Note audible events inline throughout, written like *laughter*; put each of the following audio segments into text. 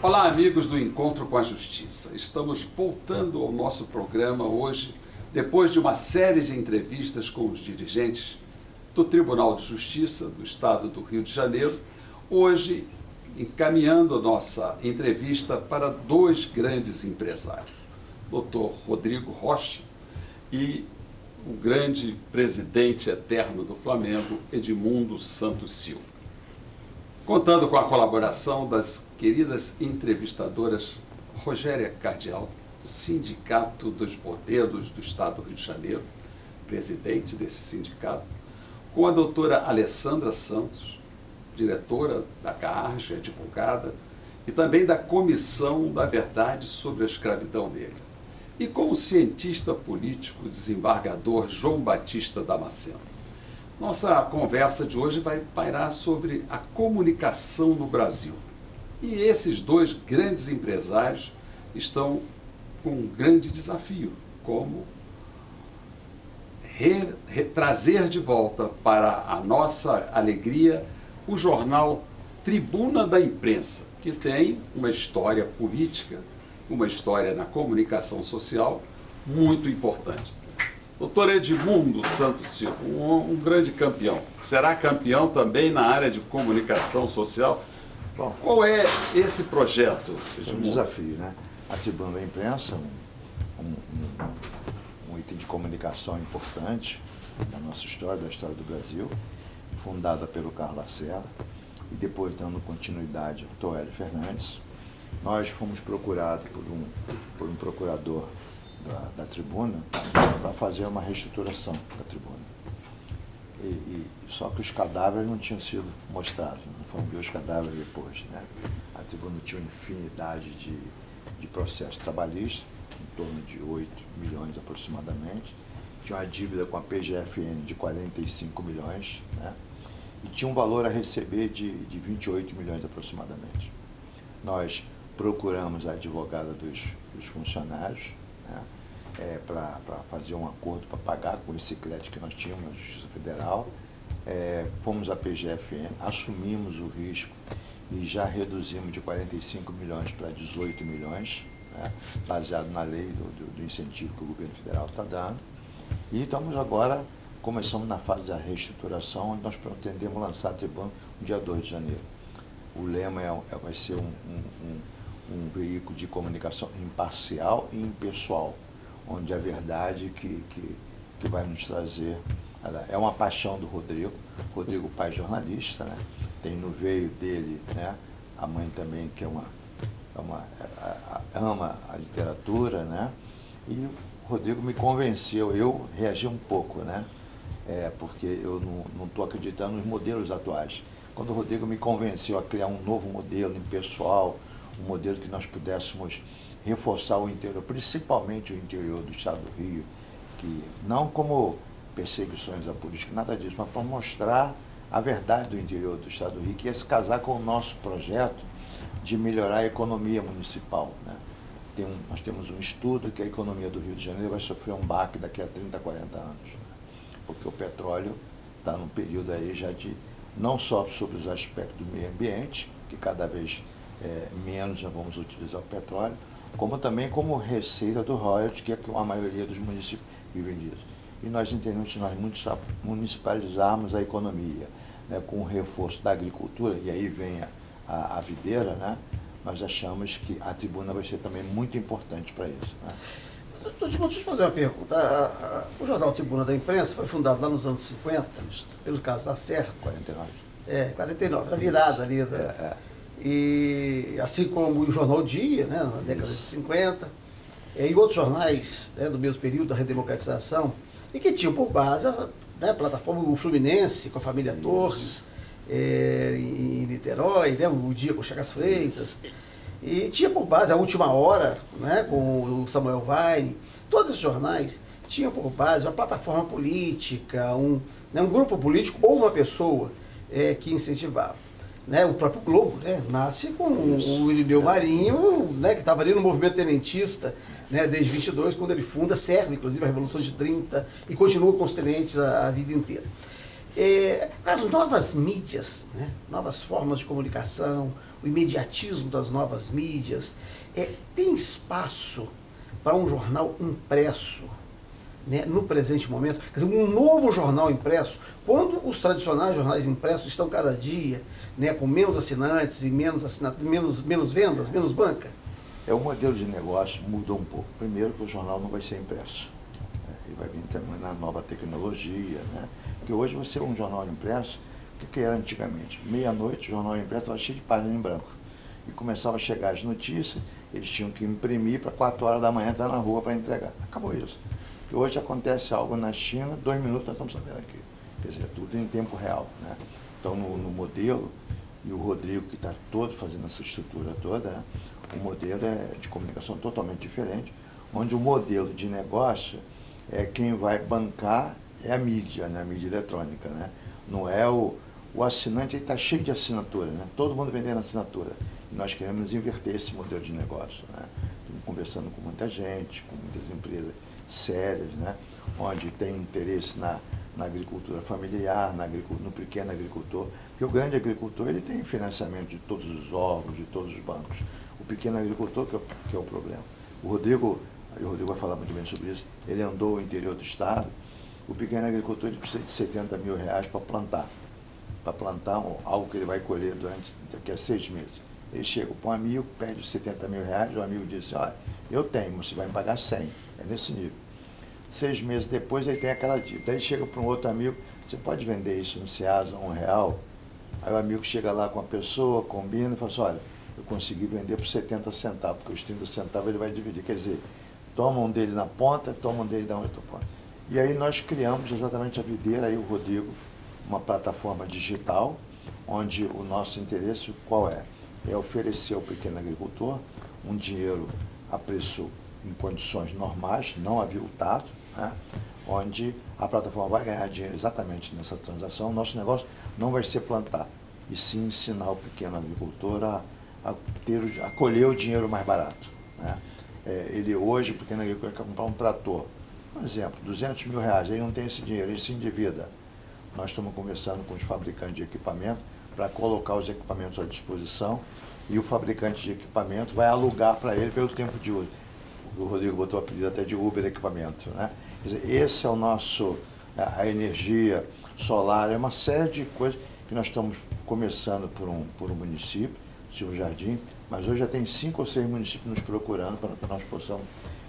Olá, amigos do Encontro com a Justiça. Estamos voltando ao nosso programa hoje, depois de uma série de entrevistas com os dirigentes do Tribunal de Justiça do Estado do Rio de Janeiro. Hoje, encaminhando a nossa entrevista para dois grandes empresários, Dr. Rodrigo Rocha e o grande presidente eterno do Flamengo, Edmundo Santos Silva. Contando com a colaboração das queridas entrevistadoras Rogéria Cardial, do Sindicato dos Modelos do Estado do Rio de Janeiro, presidente desse sindicato, com a doutora Alessandra Santos, diretora da CARGE, advogada, e também da Comissão da Verdade sobre a Escravidão Negra, e com o cientista político desembargador João Batista Damasceno. Nossa conversa de hoje vai pairar sobre a comunicação no Brasil. E esses dois grandes empresários estão com um grande desafio, como re, re, trazer de volta para a nossa alegria o jornal Tribuna da Imprensa, que tem uma história política, uma história na comunicação social muito importante. Doutor Edmundo Santos Silva, um, um, grande campeão. Será campeão também na área de comunicação social? Bom, Qual é esse projeto, Edmundo? É um desafio, né? A Tribuna da Imprensa, um, um, um, item de comunicação importante da nossa história, da história do Brasil, fundada pelo Carlos Lacerda e depois dando continuidade ao Toélio Fernandes. Nós fomos procurados por um, por um procurador da, da tribuna para fazer uma reestruturação da tribuna. E, e, só que os cadáveres não tinham sido mostrados, não foram ver os cadáveres depois. Né? A tribuna tinha uma infinidade de, de processos trabalhistas, em torno de 8 milhões aproximadamente, tinha uma dívida com a PGFN de 45 milhões, né? e tinha um valor a receber de, de 28 milhões aproximadamente. Nós procuramos a advogada dos, dos funcionários, né? é, para fazer um acordo para pagar com esse crédito que nós tínhamos na Justiça Federal. É, fomos à PGFN, assumimos o risco e já reduzimos de 45 milhões para 18 milhões, né, baseado na lei do, do, do, incentivo que o governo federal está dando. E estamos agora, começamos na fase da reestruturação, onde nós pretendemos lançar a tribuna no dia 2 de janeiro. O lema é, é vai ser um, um, um, um veículo de comunicação imparcial e impessoal onde a verdade que, que, que vai nos trazer. É uma paixão do Rodrigo, Rodrigo pai jornalista, né? tem no veio dele né? a mãe também que é uma, é uma a, a, ama a literatura, né? e o Rodrigo me convenceu, eu reagi um pouco, né? É, porque eu não estou acreditando nos modelos atuais. Quando o Rodrigo me convenceu a criar um novo modelo impessoal, um modelo que nós pudéssemos reforçar o interior, principalmente o interior do estado do Rio, que não como perseguições à política, nada disso, mas para mostrar a verdade do interior do estado do Rio, que é se casar com o nosso projeto de melhorar a economia municipal. Né? Tem um, nós temos um estudo que a economia do Rio de Janeiro vai sofrer um baque daqui a 30, 40 anos, né? porque o petróleo está num período aí já de, não só sobre os aspectos do meio ambiente, que cada vez é, menos nós vamos utilizar o petróleo, como também como receita do royalties, que é que a maioria dos municípios vivem disso. E nós entendemos que nós municipalizarmos a economia né, com o reforço da agricultura, e aí vem a, a, a videira, né, nós achamos que a tribuna vai ser também muito importante para isso. Né. Deixa eu te fazer uma pergunta. O jornal Tribuna da Imprensa foi fundado lá nos anos 50, pelo caso da Certo. 49. É, 49, era virado ali da, é, é e assim como o jornal Dia, né, na década de 50, e outros jornais né, do mesmo período da redemocratização, e que tinham por base a né, plataforma o Fluminense com a família. Torres, é, em Niterói, né, o Dia com Chagas Freitas, e tinha por base a Última Hora, né, com o Samuel Weine, todos esses jornais tinham por base uma plataforma política, um, né, um grupo político ou uma pessoa é, que incentivava né, o próprio Globo, né, nasce com o Irineu Marinho, né, que estava ali no movimento tenentista, né, desde 22, quando ele funda, serve inclusive a Revolução de 30 e continua com os tenentes a, a vida inteira. é, as novas mídias, né? novas formas de comunicação, o imediatismo das novas mídias, é, tem espaço para um jornal impresso né, no presente momento? Quer dizer, um novo jornal impresso, quando os tradicionais jornais impressos estão cada dia né, com menos assinantes e menos, assinat menos, menos vendas, menos banca? É, o modelo de negócio mudou um pouco. Primeiro que o jornal não vai ser impresso. Né? Ele vai vir também na nova tecnologia. Né? Porque hoje você é um jornal impresso, o que, era antigamente? Meia-noite, o jornal impresso estava cheio de página em branco. E começava a chegar as notícias, eles tinham que imprimir para 4 horas da manhã estar na rua para entregar. Acabou isso. E hoje acontece algo na China, dois minutos nós estamos sabendo aqui. Quer dizer, tudo em tempo real. Né? Então, no, no modelo, e o Rodrigo que está todo fazendo essa estrutura toda, né? o modelo é de comunicação totalmente diferente, onde o modelo de negócio é quem vai bancar é a mídia, né? a mídia eletrônica. Né? Não é o, o assinante, ele está cheio de assinatura, né? todo mundo vendendo assinatura. Nós queremos inverter esse modelo de negócio. Né? Estamos conversando com muita gente, com muitas empresas sérias, né? onde tem interesse na, na agricultura familiar, na agricultura, no pequeno agricultor, porque o grande agricultor ele tem financiamento de todos os órgãos, de todos os bancos. O pequeno agricultor que é, que é o problema. O Rodrigo, o Rodrigo vai falar muito bem sobre isso, ele andou o interior do estado, o pequeno agricultor ele precisa de 70 mil reais para plantar, para plantar algo que ele vai colher durante daqui a seis meses. Ele chega para um amigo, pede 70 mil reais, o amigo diz, olha, eu tenho, você vai me pagar 100. É nesse nível. Seis meses depois, ele tem aquela dívida. Aí chega para um outro amigo, você pode vender isso no Ceasa um real? Aí o amigo chega lá com a pessoa, combina e fala assim, olha, eu consegui vender por 70 centavos, porque os 30 centavos ele vai dividir. Quer dizer, toma um dele na ponta, toma um dele da outra ponta. E aí nós criamos exatamente a videira, aí o Rodrigo, uma plataforma digital, onde o nosso interesse qual é? É oferecer ao pequeno agricultor um dinheiro a preço em condições normais, não aviltado, né? onde a plataforma vai ganhar dinheiro exatamente nessa transação. Nosso negócio não vai ser plantar, e sim ensinar o pequeno agricultor a, a, ter, a colher o dinheiro mais barato. Né? É, ele hoje, o pequeno agricultor quer comprar um trator, por exemplo, 200 mil reais, ele não tem esse dinheiro, ele se endivida. Nós estamos conversando com os fabricantes de equipamento para colocar os equipamentos à disposição e o fabricante de equipamento vai alugar para ele pelo tempo de uso. O Rodrigo botou a apelido até de Uber equipamento. Né? Quer dizer, esse é o nosso, a energia solar, é uma série de coisas que nós estamos começando por um, por um município, Silvio Jardim, mas hoje já tem cinco ou seis municípios nos procurando para que nós possamos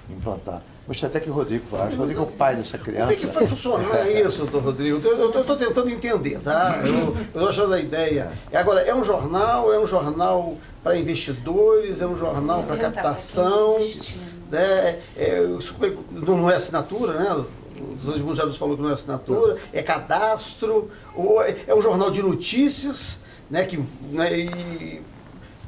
implantar. Gostei até que o Rodrigo falasse. O Rodrigo é o pai dessa criança. Como é que vai funcionar isso, doutor Rodrigo? Eu estou tentando entender, tá? Eu estou achando a ideia. Agora, é um jornal, é um jornal para investidores, é um jornal para captação. Né? É, não é assinatura, né? O já nos falou que não é assinatura, é cadastro, ou é, é um jornal de notícias, né? Que, né, e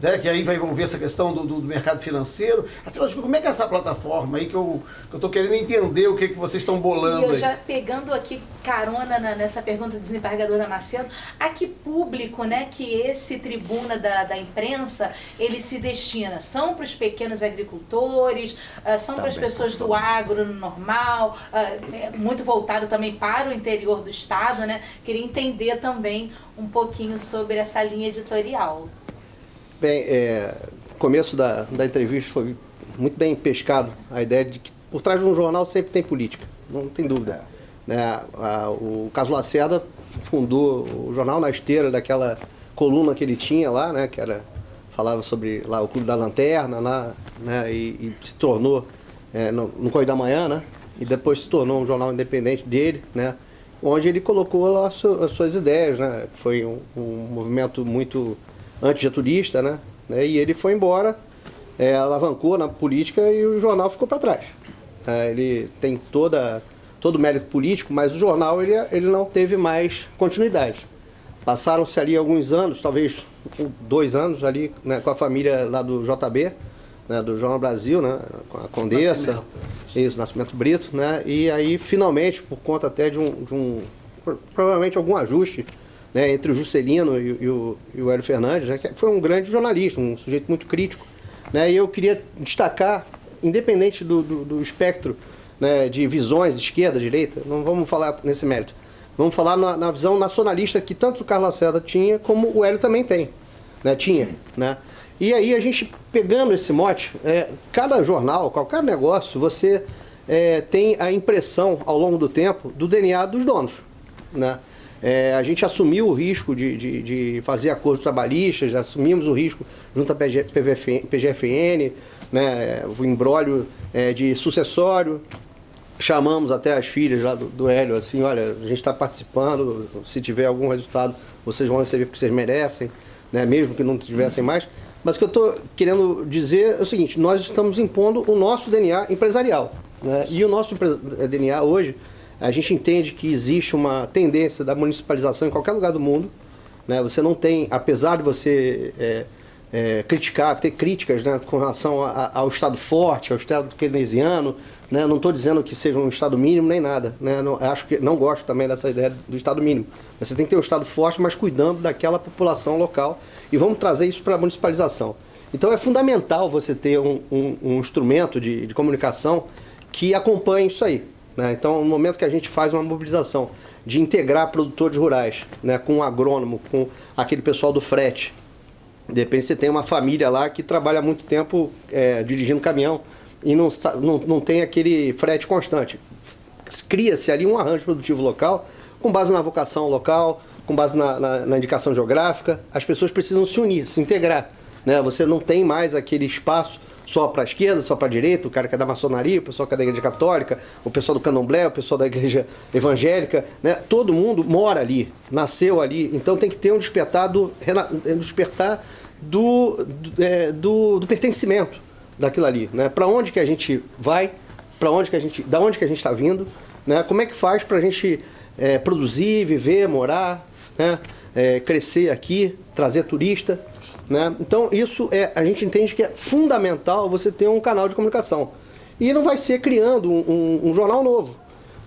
né, que aí vai envolver essa questão do, do, mercado financeiro. Afinal de contas, como é que é essa plataforma aí que eu estou que querendo entender o que, que vocês estão bolando e eu aí? já pegando aqui carona na, nessa pergunta do desembargador Damasceno, a que público né, que esse tribuna da, da imprensa ele se destina? São para os pequenos agricultores, uh, são para as pessoas do agro normal, uh, é muito voltado também para o interior do estado, né? Queria entender também um pouquinho sobre essa linha editorial. Bem, é, começo da, da entrevista foi muito bem pescado a ideia de que por trás de um jornal sempre tem política, não tem dúvida. É. Né? A, o Caso Lacerda fundou o jornal na esteira daquela coluna que ele tinha lá, né, que era falava sobre lá o Clube da Lanterna, lá, né, e, e se tornou é, no, no Correio da Manhã, né, e depois se tornou um jornal independente dele, né, onde ele colocou lá as, suas ideias, né, foi um, um movimento muito antigeturista, né? né? E ele foi embora, é, alavancou na política e o jornal ficou para trás. É, ele tem toda, todo o mérito político, mas o jornal ele, ele não teve mais continuidade. Passaram-se ali alguns anos, talvez dois anos ali né, com a família lá do JB, né, do Jornal Brasil, né, com a Condessa, Nascimento. isso, Nascimento Brito, né, e aí finalmente, por conta até de um, de um provavelmente algum ajuste né, entre o Juscelino e, e, o, e o Hélio Fernandes, né, que foi um grande jornalista, um sujeito muito crítico. Né, e eu queria destacar, independente do, do, do espectro né, de visões, esquerda, direita, não vamos falar nesse mérito, Vamos falar na, na visão nacionalista que tanto o Carlos Lacerda tinha, como o Hélio também tem. Né? Tinha. Né? E aí a gente pegando esse mote, é, cada jornal, qualquer negócio, você é, tem a impressão ao longo do tempo do DNA dos donos. Né? É, a gente assumiu o risco de, de, de, fazer acordos trabalhistas, assumimos o risco junto à PG, PGFN, né, o embrólio é, de sucessório. Chamamos até as filhas lá do, do Hélio, assim, olha, a gente está participando, se tiver algum resultado, vocês vão receber porque vocês merecem, né, mesmo que não tivessem mais. Mas o que eu estou querendo dizer é o seguinte, nós estamos impondo o nosso DNA empresarial. Né, e o nosso DNA hoje a gente entende que existe uma tendência da municipalização em qualquer lugar do mundo. Né? Você não tem, apesar de você é, é, criticar, ter críticas né, com relação a, ao Estado forte, ao Estado keynesiano, né? não estou dizendo que seja um Estado mínimo nem nada. Né? Não, acho que não gosto também dessa ideia do Estado mínimo. Você tem que ter um Estado forte, mas cuidando daquela população local. E vamos trazer isso para a municipalização. Então é fundamental você ter um, um, um instrumento de, de comunicação que acompanhe isso aí. Né? Então, no momento que a gente faz uma mobilização de integrar produtores rurais né, com um agrônomo, com aquele pessoal do frete, de repente você tem uma família lá que trabalha muito tempo é, dirigindo caminhão e não, não, não tem aquele frete constante. Cria-se ali um arranjo produtivo local com base na vocação local, com base na, na, na indicação geográfica. As pessoas precisam se unir, se integrar. Né? Você não tem mais aquele espaço só para a esquerda, só para a direita, o cara que é da maçonaria, o pessoal que é da igreja católica, o pessoal do candomblé, o pessoal da igreja evangélica, né? Todo mundo mora ali, nasceu ali, então tem que ter um despertar do, um despertar do, do, é, do, do pertencimento daquilo ali, né? Para onde que a gente vai, para onde que a gente, da onde que a gente está vindo, né? Como é que faz para a gente é, produzir, viver, morar, né? É, crescer aqui, trazer turista, né? Então, isso é, a gente entende que é fundamental você ter um canal de comunicação. E não vai ser criando um, um, um jornal novo.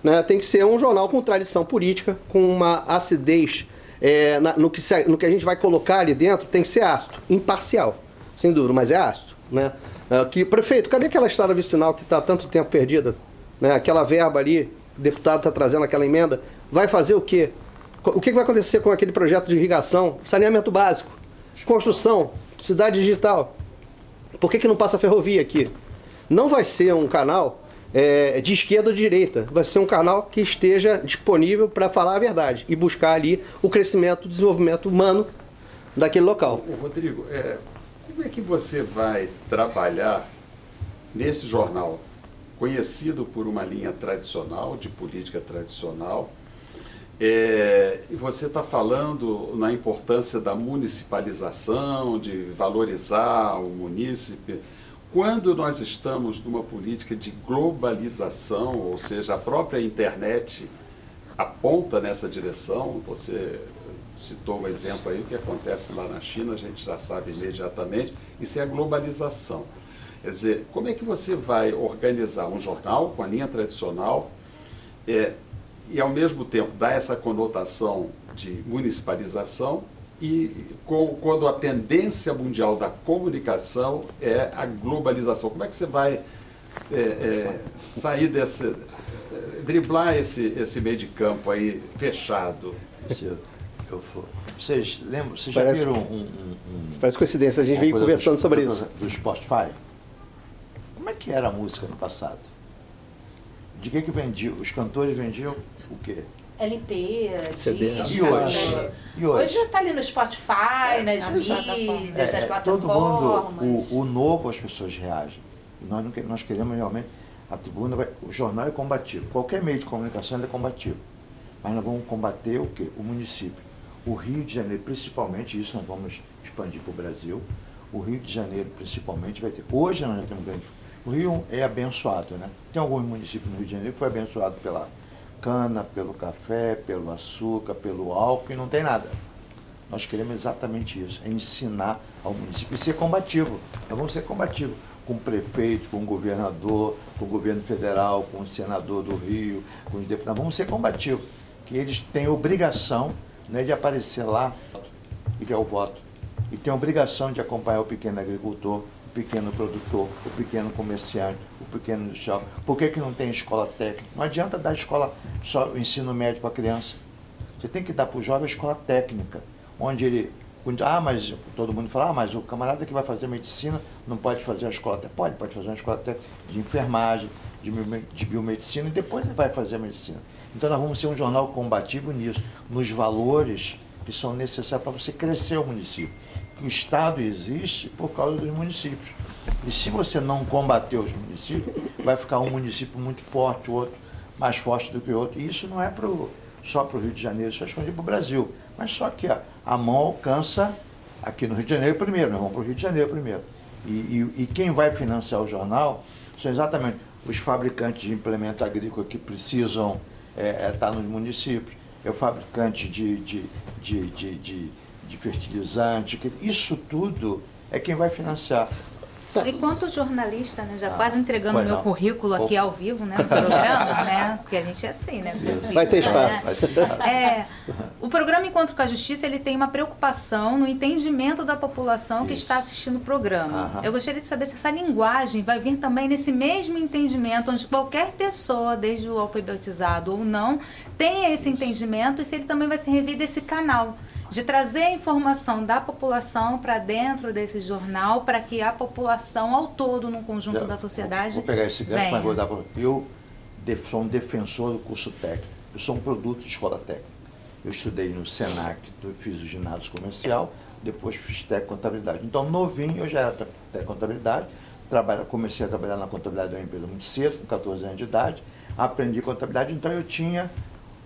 Né? Tem que ser um jornal com tradição política, com uma acidez é, na, no, que se, no que a gente vai colocar ali dentro, tem que ser ácido, imparcial, sem dúvida, mas é ácido. Né? É, que, prefeito, cadê aquela estrada vicinal que está tanto tempo perdida? Né? Aquela verba ali, o deputado está trazendo aquela emenda, vai fazer o quê? O que vai acontecer com aquele projeto de irrigação? Saneamento básico. Construção, cidade digital. Por que, que não passa ferrovia aqui? Não vai ser um canal é, de esquerda ou de direita. Vai ser um canal que esteja disponível para falar a verdade e buscar ali o crescimento, o desenvolvimento humano daquele local. Ô, Rodrigo, é, como é que você vai trabalhar nesse jornal conhecido por uma linha tradicional, de política tradicional, é, e você está falando na importância da municipalização, de valorizar o munícipe. Quando nós estamos numa política de globalização, ou seja, a própria internet aponta nessa direção, você citou um exemplo aí, o que acontece lá na China, a gente já sabe imediatamente, isso é a globalização. Quer dizer, como é que você vai organizar um jornal com a linha tradicional, é, e ao mesmo tempo dá essa conotação de municipalização e com, quando a tendência mundial da comunicação é a globalização. Como é que você vai é, é, sair desse, é, driblar esse, esse meio de campo aí fechado? Eu, eu vocês lembram, vocês já parece, viram um, um, um, Parece coincidência, a gente veio conversando do, sobre isso. Do Spotify? Como é que era a música no passado? De que que vendiam? Os cantores vendiam o quê? LP, CD. E hoje? E hoje? Hoje já está ali no Spotify, é, nas mídias, é, nas plataformas. Todo mundo, o, o novo as pessoas reagem. Nós, não, nós queremos realmente, a tribuna, vai, o jornal é combativo. Qualquer meio de comunicação é combativo. Mas nós vamos combater o quê? O município. O Rio de Janeiro, principalmente, isso nós vamos expandir para o Brasil. O Rio de Janeiro, principalmente, vai ter. Hoje nós já temos grande. O Rio é abençoado, né? Tem alguns municípios no Rio de Janeiro que foi abençoado pela cana, pelo café, pelo açúcar, pelo álcool e não tem nada. Nós queremos exatamente isso, é ensinar ao município e ser combativo. Nós vamos ser combativo com o prefeito, com o governador, com o governo federal, com o senador do Rio, com os deputados. Vamos ser combativos, que eles têm obrigação né, de aparecer lá e que é o voto. E tem obrigação de acompanhar o pequeno agricultor, pequeno produtor, o pequeno comerciante, o pequeno industrial. Por que, que não tem escola técnica? Não adianta dar escola só o ensino médio para a criança. Você tem que dar para o jovem a escola técnica, onde ele. Ah, mas todo mundo fala, ah, mas o camarada que vai fazer medicina não pode fazer a escola técnica. Pode, pode fazer uma escola técnica de enfermagem, de, de biomedicina, e depois ele vai fazer a medicina. Então nós vamos ser um jornal combativo nisso, nos valores que são necessários para você crescer o município. O Estado existe por causa dos municípios. E se você não combater os municípios, vai ficar um município muito forte, o outro mais forte do que o outro. E isso não é pro, só para o Rio de Janeiro, isso é para o Brasil. Mas só que a, mão alcança aqui no Rio de Janeiro primeiro, nós vamos para o Rio de Janeiro primeiro. E, e, e quem vai financiar o jornal são exatamente os fabricantes de implemento agrícola que precisam é, é, estar nos municípios, é o fabricante de, de, de, de, de, de fertilizante, isso tudo é quem vai financiar. Enquanto jornalista, né, já ah, quase entregando meu não. currículo aqui ao vivo, né, no programa, *laughs* né, porque a gente é assim, né? Precisa, vai ter espaço. Né? É, o programa Encontro com a Justiça, ele tem uma preocupação no entendimento da população Isso. que está assistindo o programa. Eu gostaria de saber se essa linguagem vai vir também nesse mesmo entendimento, onde qualquer pessoa, desde o alfabetizado ou não, tenha esse entendimento e se ele também vai se revir desse canal de trazer a informação da população para dentro desse jornal, para que a população ao todo, no conjunto eu, da sociedade. Vou pegar esse gancho, mas vou dar para. Eu sou um defensor do curso técnico. Eu sou um produto de escola técnica. Eu estudei no SENAC, fiz o ginásio comercial, depois fiz técnico contabilidade. Então, novinho, eu já era técnico contabilidade. Trabalha, comecei a trabalhar na contabilidade de uma empresa muito cedo, com 14 anos de idade. Aprendi contabilidade, então eu tinha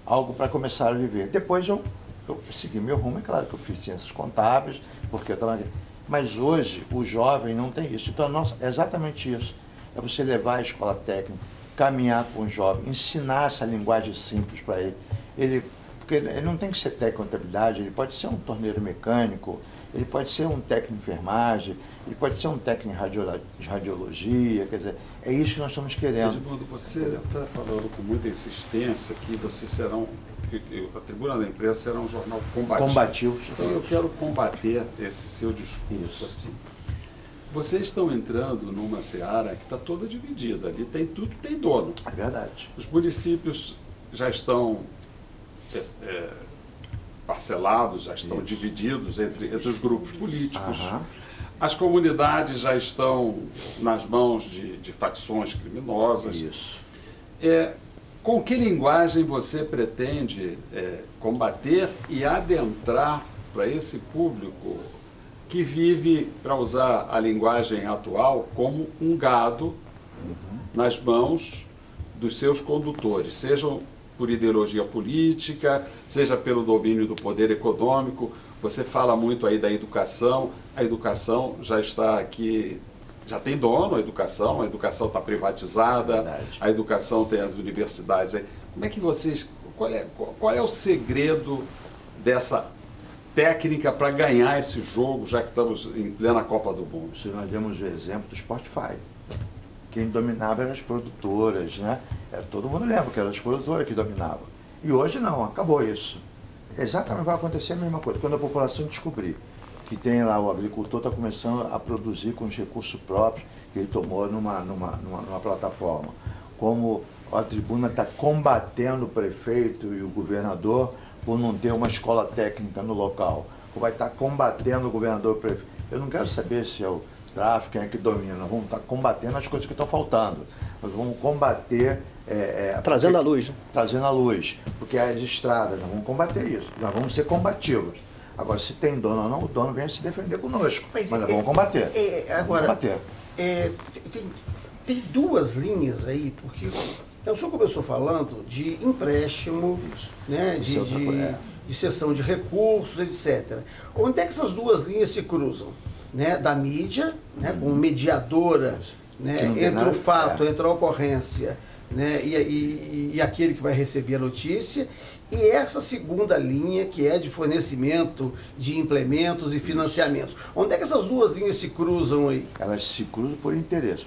algo para começar a viver. Depois eu eu segui meu rumo, é claro que eu fiz ciências contábeis, porque eu estava. Mas hoje o jovem não tem isso. Então, nossa, é exatamente isso. É você levar a escola técnica, caminhar com o jovem, ensinar essa linguagem simples para ele. ele. Porque ele não tem que ser técnico contabilidade, ele pode ser um torneiro mecânico, ele pode ser um técnico de enfermagem, ele pode ser um técnico de radiologia, quer dizer, é isso que nós estamos querendo. Edmundo, você está falando com muita insistência que você será um a Tribuna da Imprensa será um jornal combativo. Combativo. Então eu quero combater esse seu discurso Isso. assim. Vocês estão entrando numa seara que está toda dividida. Ali tem tudo, tem dono. É verdade. Os municípios já estão é, é, parcelados, já estão Isso. divididos entre, entre os grupos políticos. Aham. As comunidades já estão nas mãos de, de facções criminosas. Isso. É, com que linguagem você pretende é, combater e adentrar para esse público que vive, para usar a linguagem atual, como um gado uhum. nas mãos dos seus condutores, sejam por ideologia política, seja pelo domínio do poder econômico. Você fala muito aí da educação, a educação já está aqui já tem dono a educação, a educação está privatizada, Verdade. a educação tem as universidades. Como é que vocês. Qual é, qual é o segredo dessa técnica para ganhar esse jogo, já que estamos em plena Copa do Mundo? Se nós demos o exemplo do Spotify. Quem dominava eram as produtoras, né? Era, todo mundo lembra que eram as produtoras que dominavam. E hoje não, acabou isso. Exatamente vai acontecer a mesma coisa. Quando a população descobrir que tem lá, o agricultor está começando a produzir com os recursos próprios que ele tomou numa, numa, numa, numa plataforma. Como a tribuna está combatendo o prefeito e o governador por não ter uma escola técnica no local. Vai estar tá combatendo o governador e o prefeito. Eu não quero saber se é o tráfico, quem é que domina. Nós vamos estar tá combatendo as coisas que estão faltando. Nós vamos combater. É, é, trazendo porque, a luz. Né? Trazendo a luz. Porque as estradas, nós vamos combater isso. Nós vamos ser combativos. Agora, se tem dono ou não, o dono vem se defender conosco. Mas, Mas é, vamos combater. É, é agora, vamos combater. É, tem, tem, duas linhas aí, porque o senhor começou falando de empréstimo, né, de, de, é. de cessão de recursos, etc. Onde é que essas duas linhas se cruzam? Né, da mídia, né, como mediadora né, entre nada, o fato, é. entre a ocorrência né, e, e, e, aquele que vai receber a notícia, e essa segunda linha, que é de fornecimento de implementos e financiamentos. Onde é que essas duas linhas se cruzam aí? Elas se cruzam por interesse.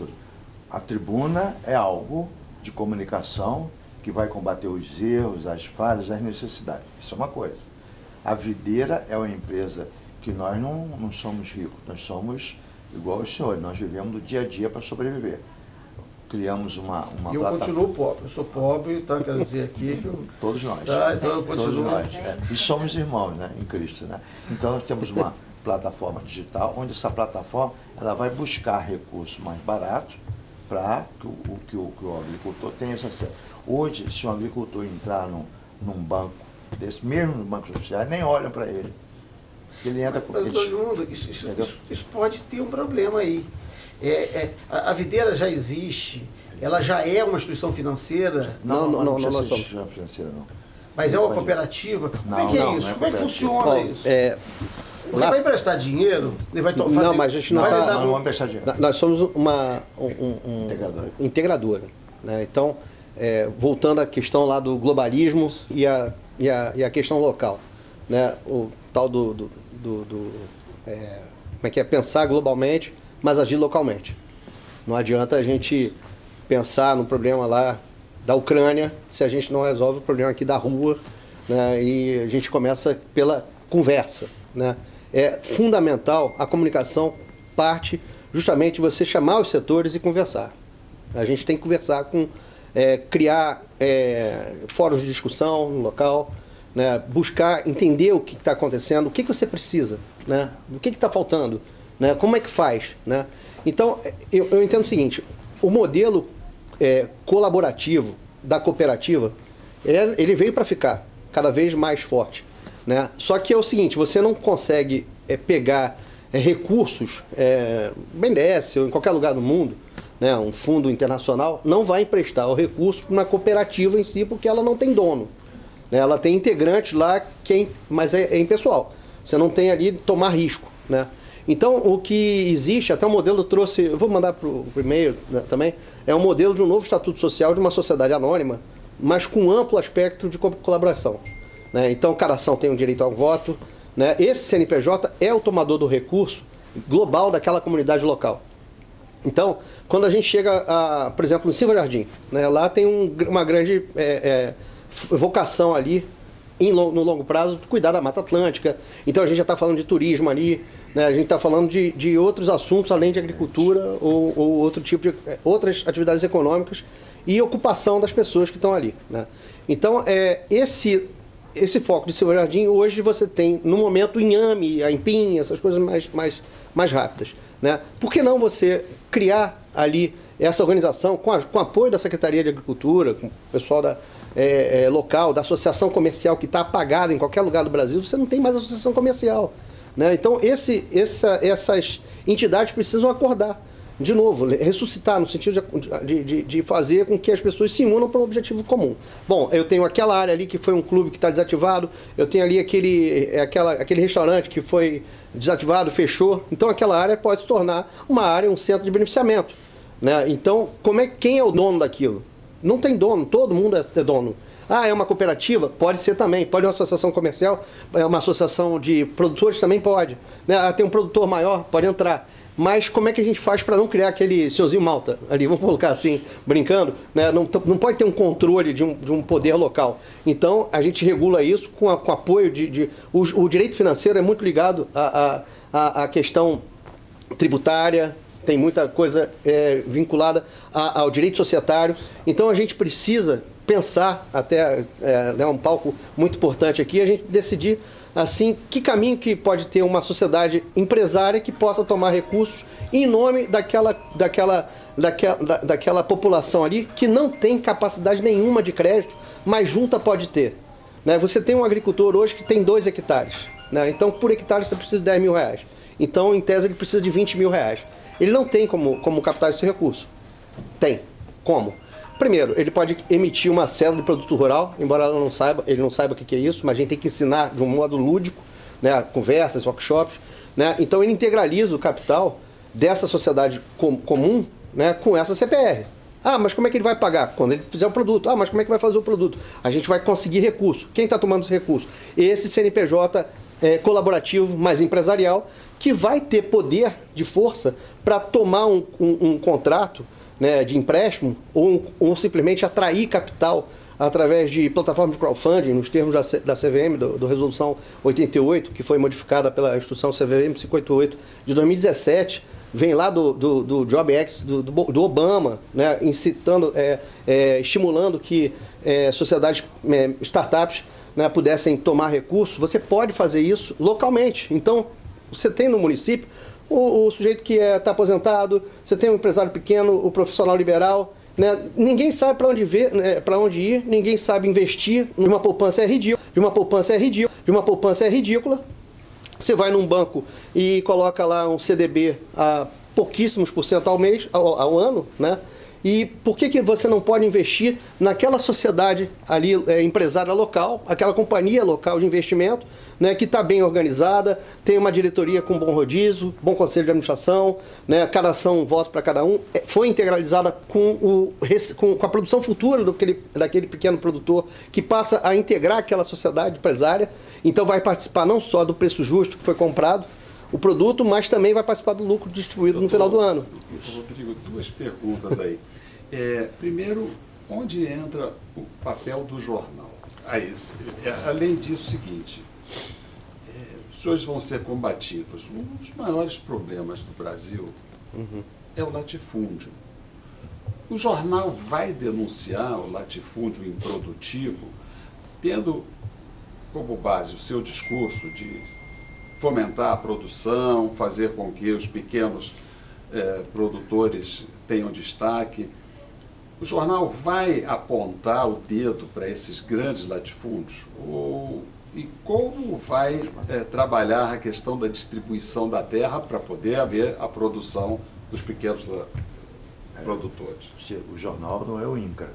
A tribuna é algo de comunicação que vai combater os erros, as falhas, as necessidades. Isso é uma coisa. A videira é uma empresa que nós não, não somos ricos, nós somos igual os senhores, nós vivemos do dia a dia para sobreviver. Criamos uma, uma E eu plataforma. continuo pobre. Eu sou pobre, tá? Quero dizer aqui que eu. *laughs* Todos nós. Tá, então eu Todos continuo. nós. é. E somos irmãos, né? Em Cristo, né? Então nós temos uma *laughs* plataforma digital, onde essa plataforma ela vai buscar recursos mais baratos para que o, que, o, que o agricultor tenha esse acesso. Hoje, se um agricultor entrar num, num banco desse, mesmo nos bancos oficiais, nem olham para ele. Ele entra com Mas, eles, isso, isso- isso- isso pode ter um problema aí. É, é, a, a videira já existe, ela já é uma instituição financeira, Não, não, não, nós ser somos. instituição financeira, não. mas é uma cooperativa. Como Não, é que é não, isso? não é Como é que funciona Bom, isso? é, Ele vai emprestar dinheiro? Ele vai to- Não, mas a gente não vai tá- Não, não vamos prestar dinheiro. Nós somos uma um- um- um- Integradora. integradora, né? Então, é, voltando à questão lá do globalismo e a, e a, e a questão local, né? O tal do, do, do- do, é, como é que é pensar globalmente, mas agir localmente. Não adianta a gente pensar no problema lá da Ucrânia se a gente não resolve o problema aqui da rua, né? E a gente começa pela conversa, né? É fundamental a comunicação parte justamente você chamar os setores e conversar. A gente tem que conversar com, é, criar é, fóruns de discussão no local, né, buscar entender o que está acontecendo, o que, que você precisa, né, o que está faltando, né, como é que faz. Né? Então, eu, eu entendo o seguinte, o modelo é, colaborativo da cooperativa, é- ele veio para ficar cada vez mais forte. Né? Só que é o seguinte, você não consegue é, pegar é, recursos, é, BNDES ou em qualquer lugar do mundo, né, um fundo internacional, não vai emprestar o recurso para uma cooperativa em si, porque ela não tem dono. né? Ela tem integrantes lá, quem, mas é, é impessoal. Você não tem ali tomar risco. Né? Então, o que existe, até o modelo trouxe, eu vou mandar para o e-mail né, também, é um modelo de um novo estatuto social de uma sociedade anônima, mas com amplo aspecto de co- colaboração. né? Então, cada ação tem um direito ao voto. Né? Esse CNPJ é o tomador do recurso global daquela comunidade local. Então, quando a gente chega, a, por exemplo, no Silva Jardim, né, lá tem um- uma grande é, é, vocação ali, em no longo prazo, cuidar da Mata Atlântica. Então, a gente já está falando de turismo ali, né, a gente está falando de, de outros assuntos além de agricultura ou, ou outro tipo de é, outras atividades econômicas e ocupação das pessoas que estão ali. Né? Então, é, esse esse foco de Silva Jardim, hoje você tem, no momento, inhame, a empim, essas coisas mais, mais, mais rápidas. Né? Por que não você criar ali essa organização com, a- com apoio da Secretaria de Agricultura, com o pessoal da, é, é, local, da associação comercial que está apagada em qualquer lugar do Brasil, você não tem mais associação comercial. Né? Então, esse, essa, essas entidades precisam acordar. De novo, ressuscitar no sentido de, de- de, fazer com que as pessoas se unam para um objetivo comum. Bom, eu tenho aquela área ali que foi um clube que está desativado, eu tenho ali aquele, é, aquela, aquele restaurante que foi desativado, fechou. Então aquela área pode se tornar uma área, um centro de beneficiamento. Né? Então, como é, quem é o dono daquilo? Não tem dono, todo mundo é, é dono. Ah, é uma cooperativa? Pode ser também. Pode uma associação comercial, é uma associação de produtores também pode. Né? Ah, tem um produtor maior, pode entrar. Mas como é que a gente faz para não criar aquele senhorzinho malta ali, vamos colocar assim, brincando, né? não, não pode ter um controle de um, de um poder local. Então a gente regula isso com, a- com apoio de. de o, o direito financeiro é muito ligado à, à, à- à questão tributária, tem muita coisa é, vinculada a- ao direito societário. Então a gente precisa pensar, até é, né, um palco muito importante aqui, a gente decidir assim que caminho que pode ter uma sociedade empresária que possa tomar recursos em nome daquela, daquela, daquela, da- daquela população ali que não tem capacidade nenhuma de crédito, mas junta pode ter. Né? Você tem um agricultor hoje que tem dois hectares. Né? Então, por hectare você precisa de 10 mil reais. Então, em tese, ele precisa de 20 mil reais. Ele não tem como, como captar esse recurso. Tem. Como? Primeiro, ele pode emitir uma cédula de produto rural, embora não saiba, ele não saiba o que é isso, mas a gente tem que ensinar de um modo lúdico, né? conversas, workshops. Né? Então, ele integraliza o capital dessa sociedade com- comum né? com essa CPR. Ah, mas como é que ele vai pagar? Quando ele fizer o produto. Ah, mas como é que vai fazer o produto? A gente vai conseguir recurso. Quem está tomando esse recurso? Esse CNPJ é, colaborativo, mais empresarial, que vai ter poder de força para tomar um, um- um contrato né, de empréstimo ou, ou simplesmente atrair capital através de plataformas de crowdfunding, nos termos da, da CVM, do, do Resolução 88, que foi modificada pela Instrução CVM 588 de 2017, vem lá do, do, do JobX, do, do, do Obama, né, incitando, é, é, estimulando que é, sociedades, é, startups né, pudessem tomar recursos, você pode fazer isso localmente. Então, você tem no município o, o sujeito que está é, tá aposentado, você tem um empresário pequeno, o profissional liberal. Né? Ninguém sabe para onde, ver, né, onde ir, ninguém sabe investir. De uma poupança é ridícula, de uma poupança é ridícula, de uma poupança é ridícula. Você vai num banco e coloca lá um CDB a pouquíssimos por cento ao mês, ao, ao ano, né? E por que, que você não pode investir naquela sociedade ali, é, empresária local, aquela companhia local de investimento, né, que está bem organizada, tem uma diretoria com bom rodízio, bom conselho de administração, né, cada ação um voto para cada um, é, foi integralizada com, o, com, a produção futura daquele, daquele pequeno produtor, que passa a integrar aquela sociedade empresária, então vai participar não só do preço justo que foi comprado, o produto, mas também vai participar do lucro distribuído Doutor, no final do ano. Rodrigo, duas perguntas aí. É, primeiro, onde entra o papel do jornal? Aí, é, além disso, o seguinte, é, os senhores vão ser combativos. Um dos maiores problemas do Brasil uhum. é o latifúndio. O jornal vai denunciar o latifúndio improdutivo, tendo como base o seu discurso de fomentar a produção, fazer com que os pequenos eh, produtores tenham destaque. O jornal vai apontar o dedo para esses grandes latifúndios? Ou, e como vai é, trabalhar a questão da distribuição da terra para poder haver a produção dos pequenos é, produtores? O jornal não é o INCRA,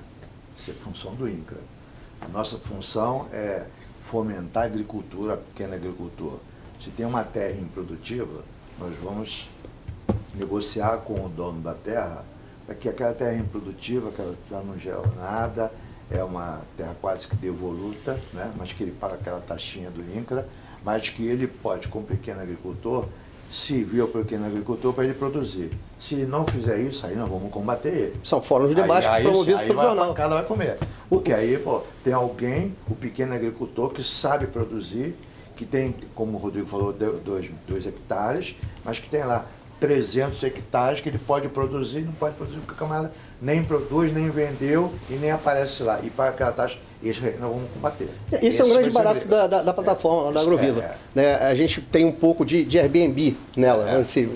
isso é função do INCRA. A nossa função é fomentar a agricultura, a pequena agricultura. Se tem uma terra improdutiva, nós vamos negociar com o dono da terra que aquela terra é improdutiva, que ela não gera nada, é uma terra quase que devoluta, né? mas que ele paga aquela taxinha do INCRA, mas que ele pode, como pequeno agricultor, servir ao pequeno agricultor para ele produzir. Se não fizer isso, aí nós vamos combater ele. São fóruns de debate aí, promovidos pelo jornal. Cada vai comer. Porque aí pô, tem alguém, o pequeno agricultor, que sabe produzir, que tem, como o Rodrigo falou, dois, dois hectares, mas que tem lá 300 hectares que ele pode produzir, não pode produzir porque a camarada nem produz, nem vendeu e nem aparece lá. E para aquela taxa, isso nós vamos combater. Esse, Esse é um grande barato da, da, da, plataforma, é, da Agroviva. É, né? A gente tem um pouco de, de Airbnb nela, é. Assim,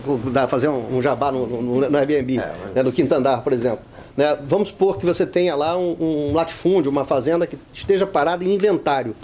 fazer um, um jabá no, no, no Airbnb, é, mas... né? no quinto andar, por exemplo. Né? Vamos supor que você tenha lá um, um latifúndio, uma fazenda que esteja parada em inventário.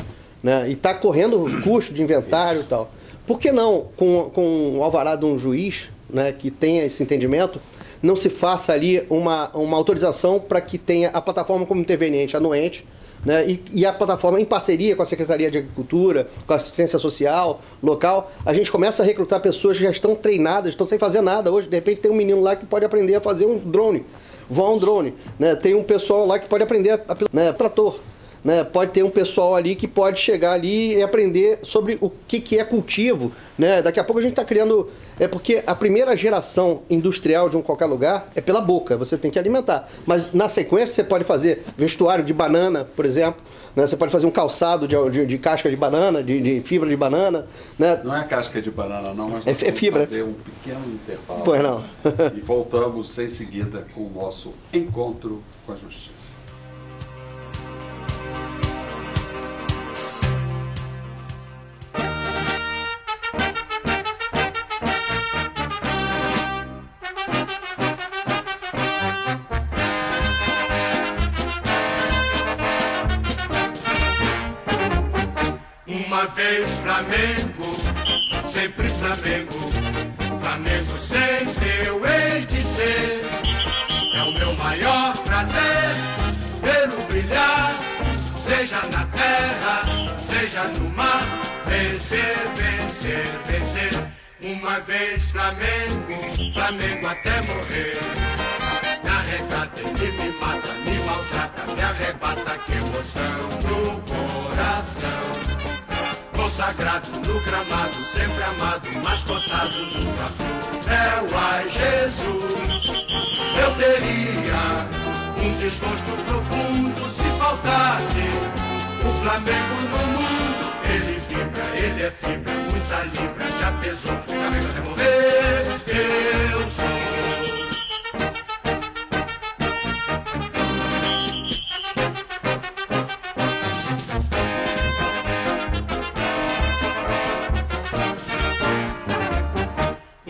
Né? E está correndo custo de inventário e tal. Por que não, com, com o alvará de um juiz, né, que tenha esse entendimento, não se faça ali uma, uma autorização para que tenha a plataforma como interveniente anuente, né, e, e, a plataforma em parceria com a Secretaria de Agricultura, com a assistência social local, a gente começa a recrutar pessoas que já estão treinadas, estão sem fazer nada. Hoje, de repente, tem um menino lá que pode aprender a fazer um drone, voar um drone. Né, tem um pessoal lá que pode aprender a, a né, trator. Né? Pode ter um pessoal ali que pode chegar ali e aprender sobre o que, que é cultivo. Né? Daqui a pouco a gente está criando. É porque a primeira geração industrial de um qualquer lugar é pela boca, você tem que alimentar. Mas na sequência você pode fazer vestuário de banana, por exemplo. Né? Você pode fazer um calçado de, de, de casca de banana, de, de, fibra de banana. Né? Não é casca de banana, não, mas é, é fibra. fazer um pequeno intervalo. Pois não. *laughs* e voltamos em seguida com o nosso encontro com a justiça. Vez Flamengo, sempre Flamengo, Flamengo sempre eu hei de ser. É o meu maior prazer vê-lo brilhar, seja na terra, seja no mar, vencer, vencer, vencer. Uma vez Flamengo, Flamengo até morrer. Me arrecata, ele me mata, me maltrata, me arrebata, que emoção no coração consagrado no gramado, sempre amado, mascotado nunca foi. É o ai Jesus, eu teria um desgosto profundo se faltasse o Flamengo no mundo. Ele vibra, ele é fibra, muita libra, já pesou, cabeça até morrer. Eu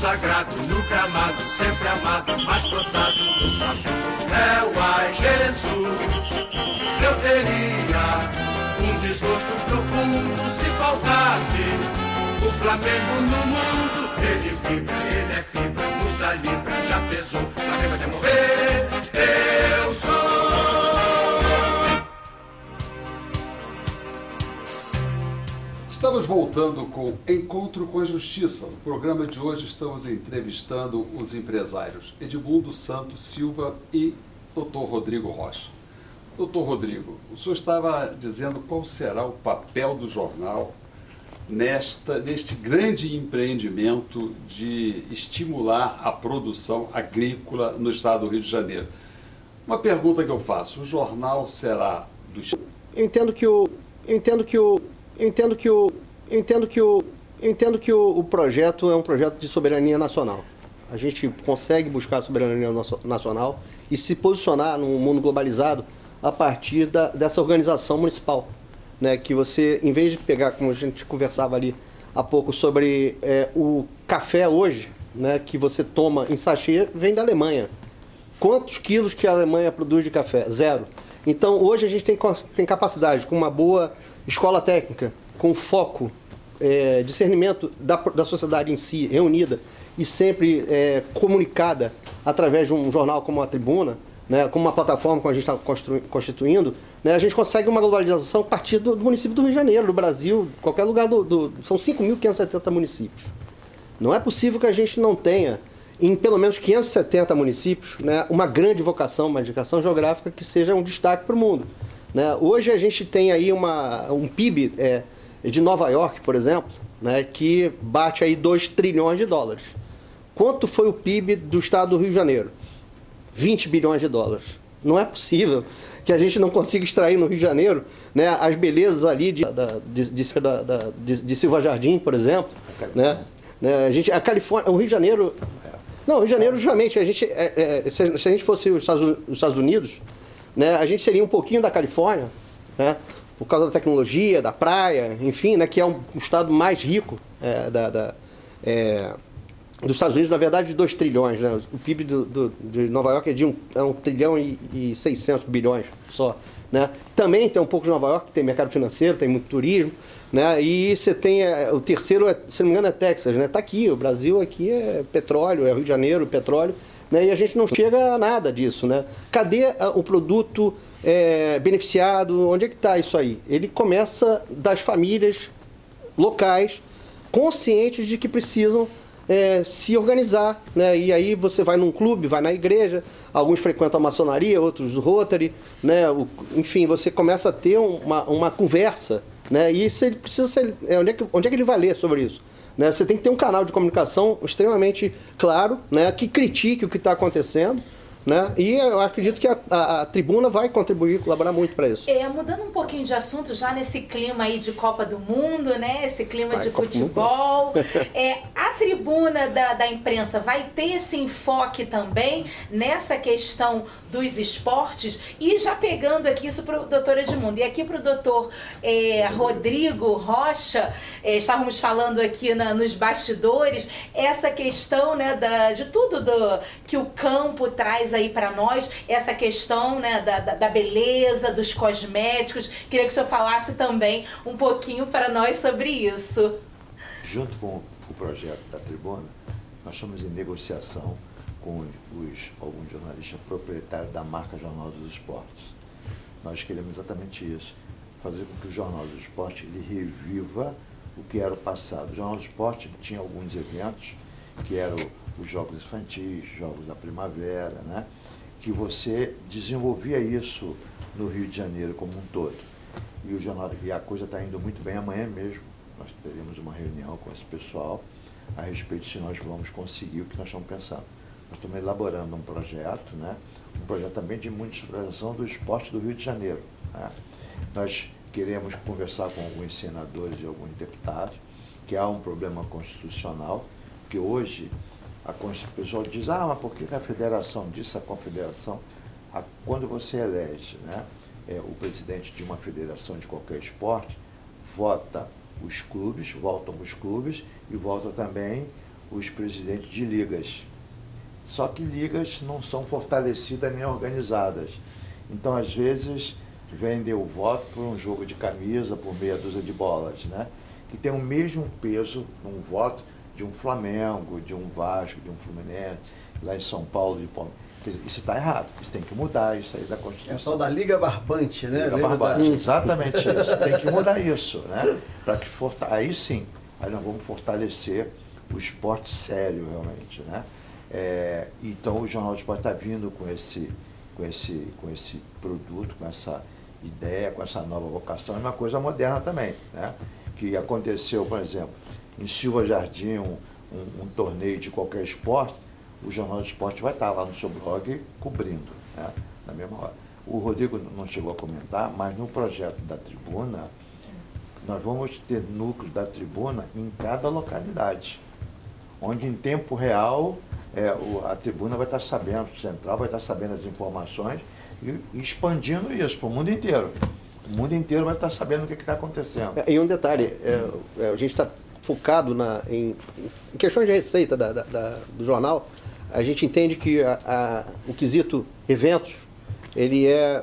Consagrado no gramado, sempre amado, mas cotado no papel. Ai Jesus, eu teria um desgosto profundo se faltasse o Flamengo no mundo. Ele vibra, ele é fibra, nos dá libra, já pesou, Flamengo até morrer. Eu sou. Estamos voltando com Encontro com a Justiça. No programa de hoje estamos entrevistando os empresários Edmundo Santos Silva e Dr. Rodrigo Rocha. Doutor Rodrigo, o senhor estava dizendo qual será o papel do jornal nesta, neste grande empreendimento de estimular a produção agrícola no estado do Rio de Janeiro. Uma pergunta que eu faço: o jornal será do Eu entendo que o eu entendo que o entendo que o entendo que o entendo que o, o projeto é um projeto de soberania nacional. A gente consegue buscar a soberania nacio- nacional e se posicionar num mundo globalizado a partir da, dessa organização municipal, né? Que você, em vez de pegar, como a gente conversava ali há pouco sobre é, o café hoje, né? Que você toma em sachê vem da Alemanha. Quantos quilos que a Alemanha produz de café? Zero. Então, hoje a gente tem, tem capacidade, com uma boa escola técnica, com foco, é, discernimento da, da sociedade em si, reunida e sempre é, comunicada através de um jornal como a Tribuna, né, como uma plataforma como a gente está constituindo, né, a gente consegue uma globalização a partir do, do município do Rio de Janeiro, do Brasil, qualquer lugar do... do são 5.570 municípios. Não é possível que a gente não tenha, em pelo menos 570 municípios, né, uma grande vocação, uma indicação geográfica que seja um destaque para o mundo. Né? Hoje a gente tem aí uma, um PIB é, de Nova York, por exemplo, né, que bate aí 2 trilhões de dólares. Quanto foi o PIB do estado do Rio de Janeiro? 20 bilhões de dólares. Não é possível que a gente não consiga extrair no Rio de Janeiro né, as belezas ali de, da- de, de, da- de- de Silva Jardim, por exemplo. Né? Né, a, gente, a Califórnia, o Rio de Janeiro. Não, o Rio de Janeiro, justamente, a gente, é, é, se, a- gente fosse os Estados Unidos, né, a gente seria um pouquinho da Califórnia, né, por causa da tecnologia, da praia, enfim, né, que é um, estado mais rico é, da, da- é, dos Estados Unidos, na verdade, de 2 trilhões. Né? O PIB do, do- de Nova York é de 1 um, é um trilhão e, e 600 bilhões só. Né? Também tem um pouco de Nova York, tem mercado financeiro, tem muito turismo. Né? E você tem é, o terceiro, é, se não me engano, é Texas. Né? Tá aqui, o Brasil aqui é petróleo, é Rio de Janeiro, petróleo. Né? E a gente não chega a nada disso. Né? Cadê ah, o produto é, beneficiado? Onde é que está isso aí? Ele começa das famílias locais conscientes de que precisam é, se organizar, né? E aí você vai num clube, vai na igreja, alguns frequentam a maçonaria, outros o Rotary, né? O- enfim, você começa a ter uma, uma conversa, né? E isso ele precisa ser, é, onde, é que, onde é que ele vai ler sobre isso? Né? Você tem que ter um canal de comunicação extremamente claro, né? Que critique o que está acontecendo, né? E eu acredito que a, a- a tribuna vai contribuir, colaborar muito para isso. É, mudando um pouquinho de assunto, já nesse clima aí de Copa do Mundo, né? Esse clima Vai, de Copa futebol. *laughs* é, a tribuna da, da imprensa vai ter esse enfoque também nessa questão dos esportes? E já pegando aqui isso para o doutor Edmundo. E aqui para o doutor é, Rodrigo Rocha, é, estávamos falando aqui na- nos bastidores, essa questão né, da, de tudo do, que o campo traz aí para nós, essa questão né, da, da, beleza, dos cosméticos. Queria que o senhor falasse também um pouquinho para nós sobre isso. Junto com o projeto da Tribuna, nós estamos em negociação com os, alguns jornalistas proprietários da marca Jornal dos Esportes. Nós queremos exatamente isso, fazer com que o Jornal dos Esportes ele reviva o que era o passado. O Jornal do Esporte tinha alguns eventos, que eram os Jogos Infantis, Jogos da Primavera, né? que você desenvolvia isso no Rio de Janeiro como um todo. E, o jornal, e a coisa está indo muito bem amanhã mesmo. Nós teremos uma reunião com esse pessoal a respeito se nós vamos conseguir o que nós estamos pensando. Nós estamos elaborando um projeto, né? um projeto também de municipalização do esporte do Rio de Janeiro. Né? Nós queremos conversar com alguns senadores e alguns deputados, que há um problema constitucional, que hoje a, o pessoal diz, ah, mas por que a federação disse a confederação? A, quando você elege né, é, o presidente de uma federação de qualquer esporte, vota os clubes, votam os clubes e votam também os presidentes de ligas. Só que ligas não são fortalecidas nem organizadas. Então, às vezes, vendem o voto por um jogo de camisa, por meia dúzia de bolas, né? que tem o mesmo peso num voto de um Flamengo, de um Vasco, de um Fluminense, lá em São Paulo, de Palmeiras. Isso está errado, isso tem que mudar, isso aí da Constituição. É a tal da Liga Barbante, né? Liga Barbante, da... exatamente *laughs* isso. Tem que mudar isso, né? Para que forta... Aí sim, aí nós vamos fortalecer o esporte sério realmente, né? É, então o Jornal do Esporte está vindo com esse, com, esse, com esse produto, com essa ideia, com essa nova vocação, é uma coisa moderna também, né? Que aconteceu, por exemplo, em Silva Jardim, um, um, um torneio de qualquer esporte, o Jornal do Esporte vai estar lá no seu blog cobrindo, né? na mesma hora. O Rodrigo não chegou a comentar, mas no projeto da tribuna, nós vamos ter núcleos da tribuna em cada localidade, onde em tempo real é, o, a tribuna vai estar sabendo, o central vai estar sabendo as informações e, e expandindo isso para o mundo inteiro. O mundo inteiro vai estar sabendo o que está acontecendo. É, e um detalhe, é, é, a gente está focado na, em, em, questões de receita da, da, da, do jornal. A gente entende que a, a, o quesito eventos ele é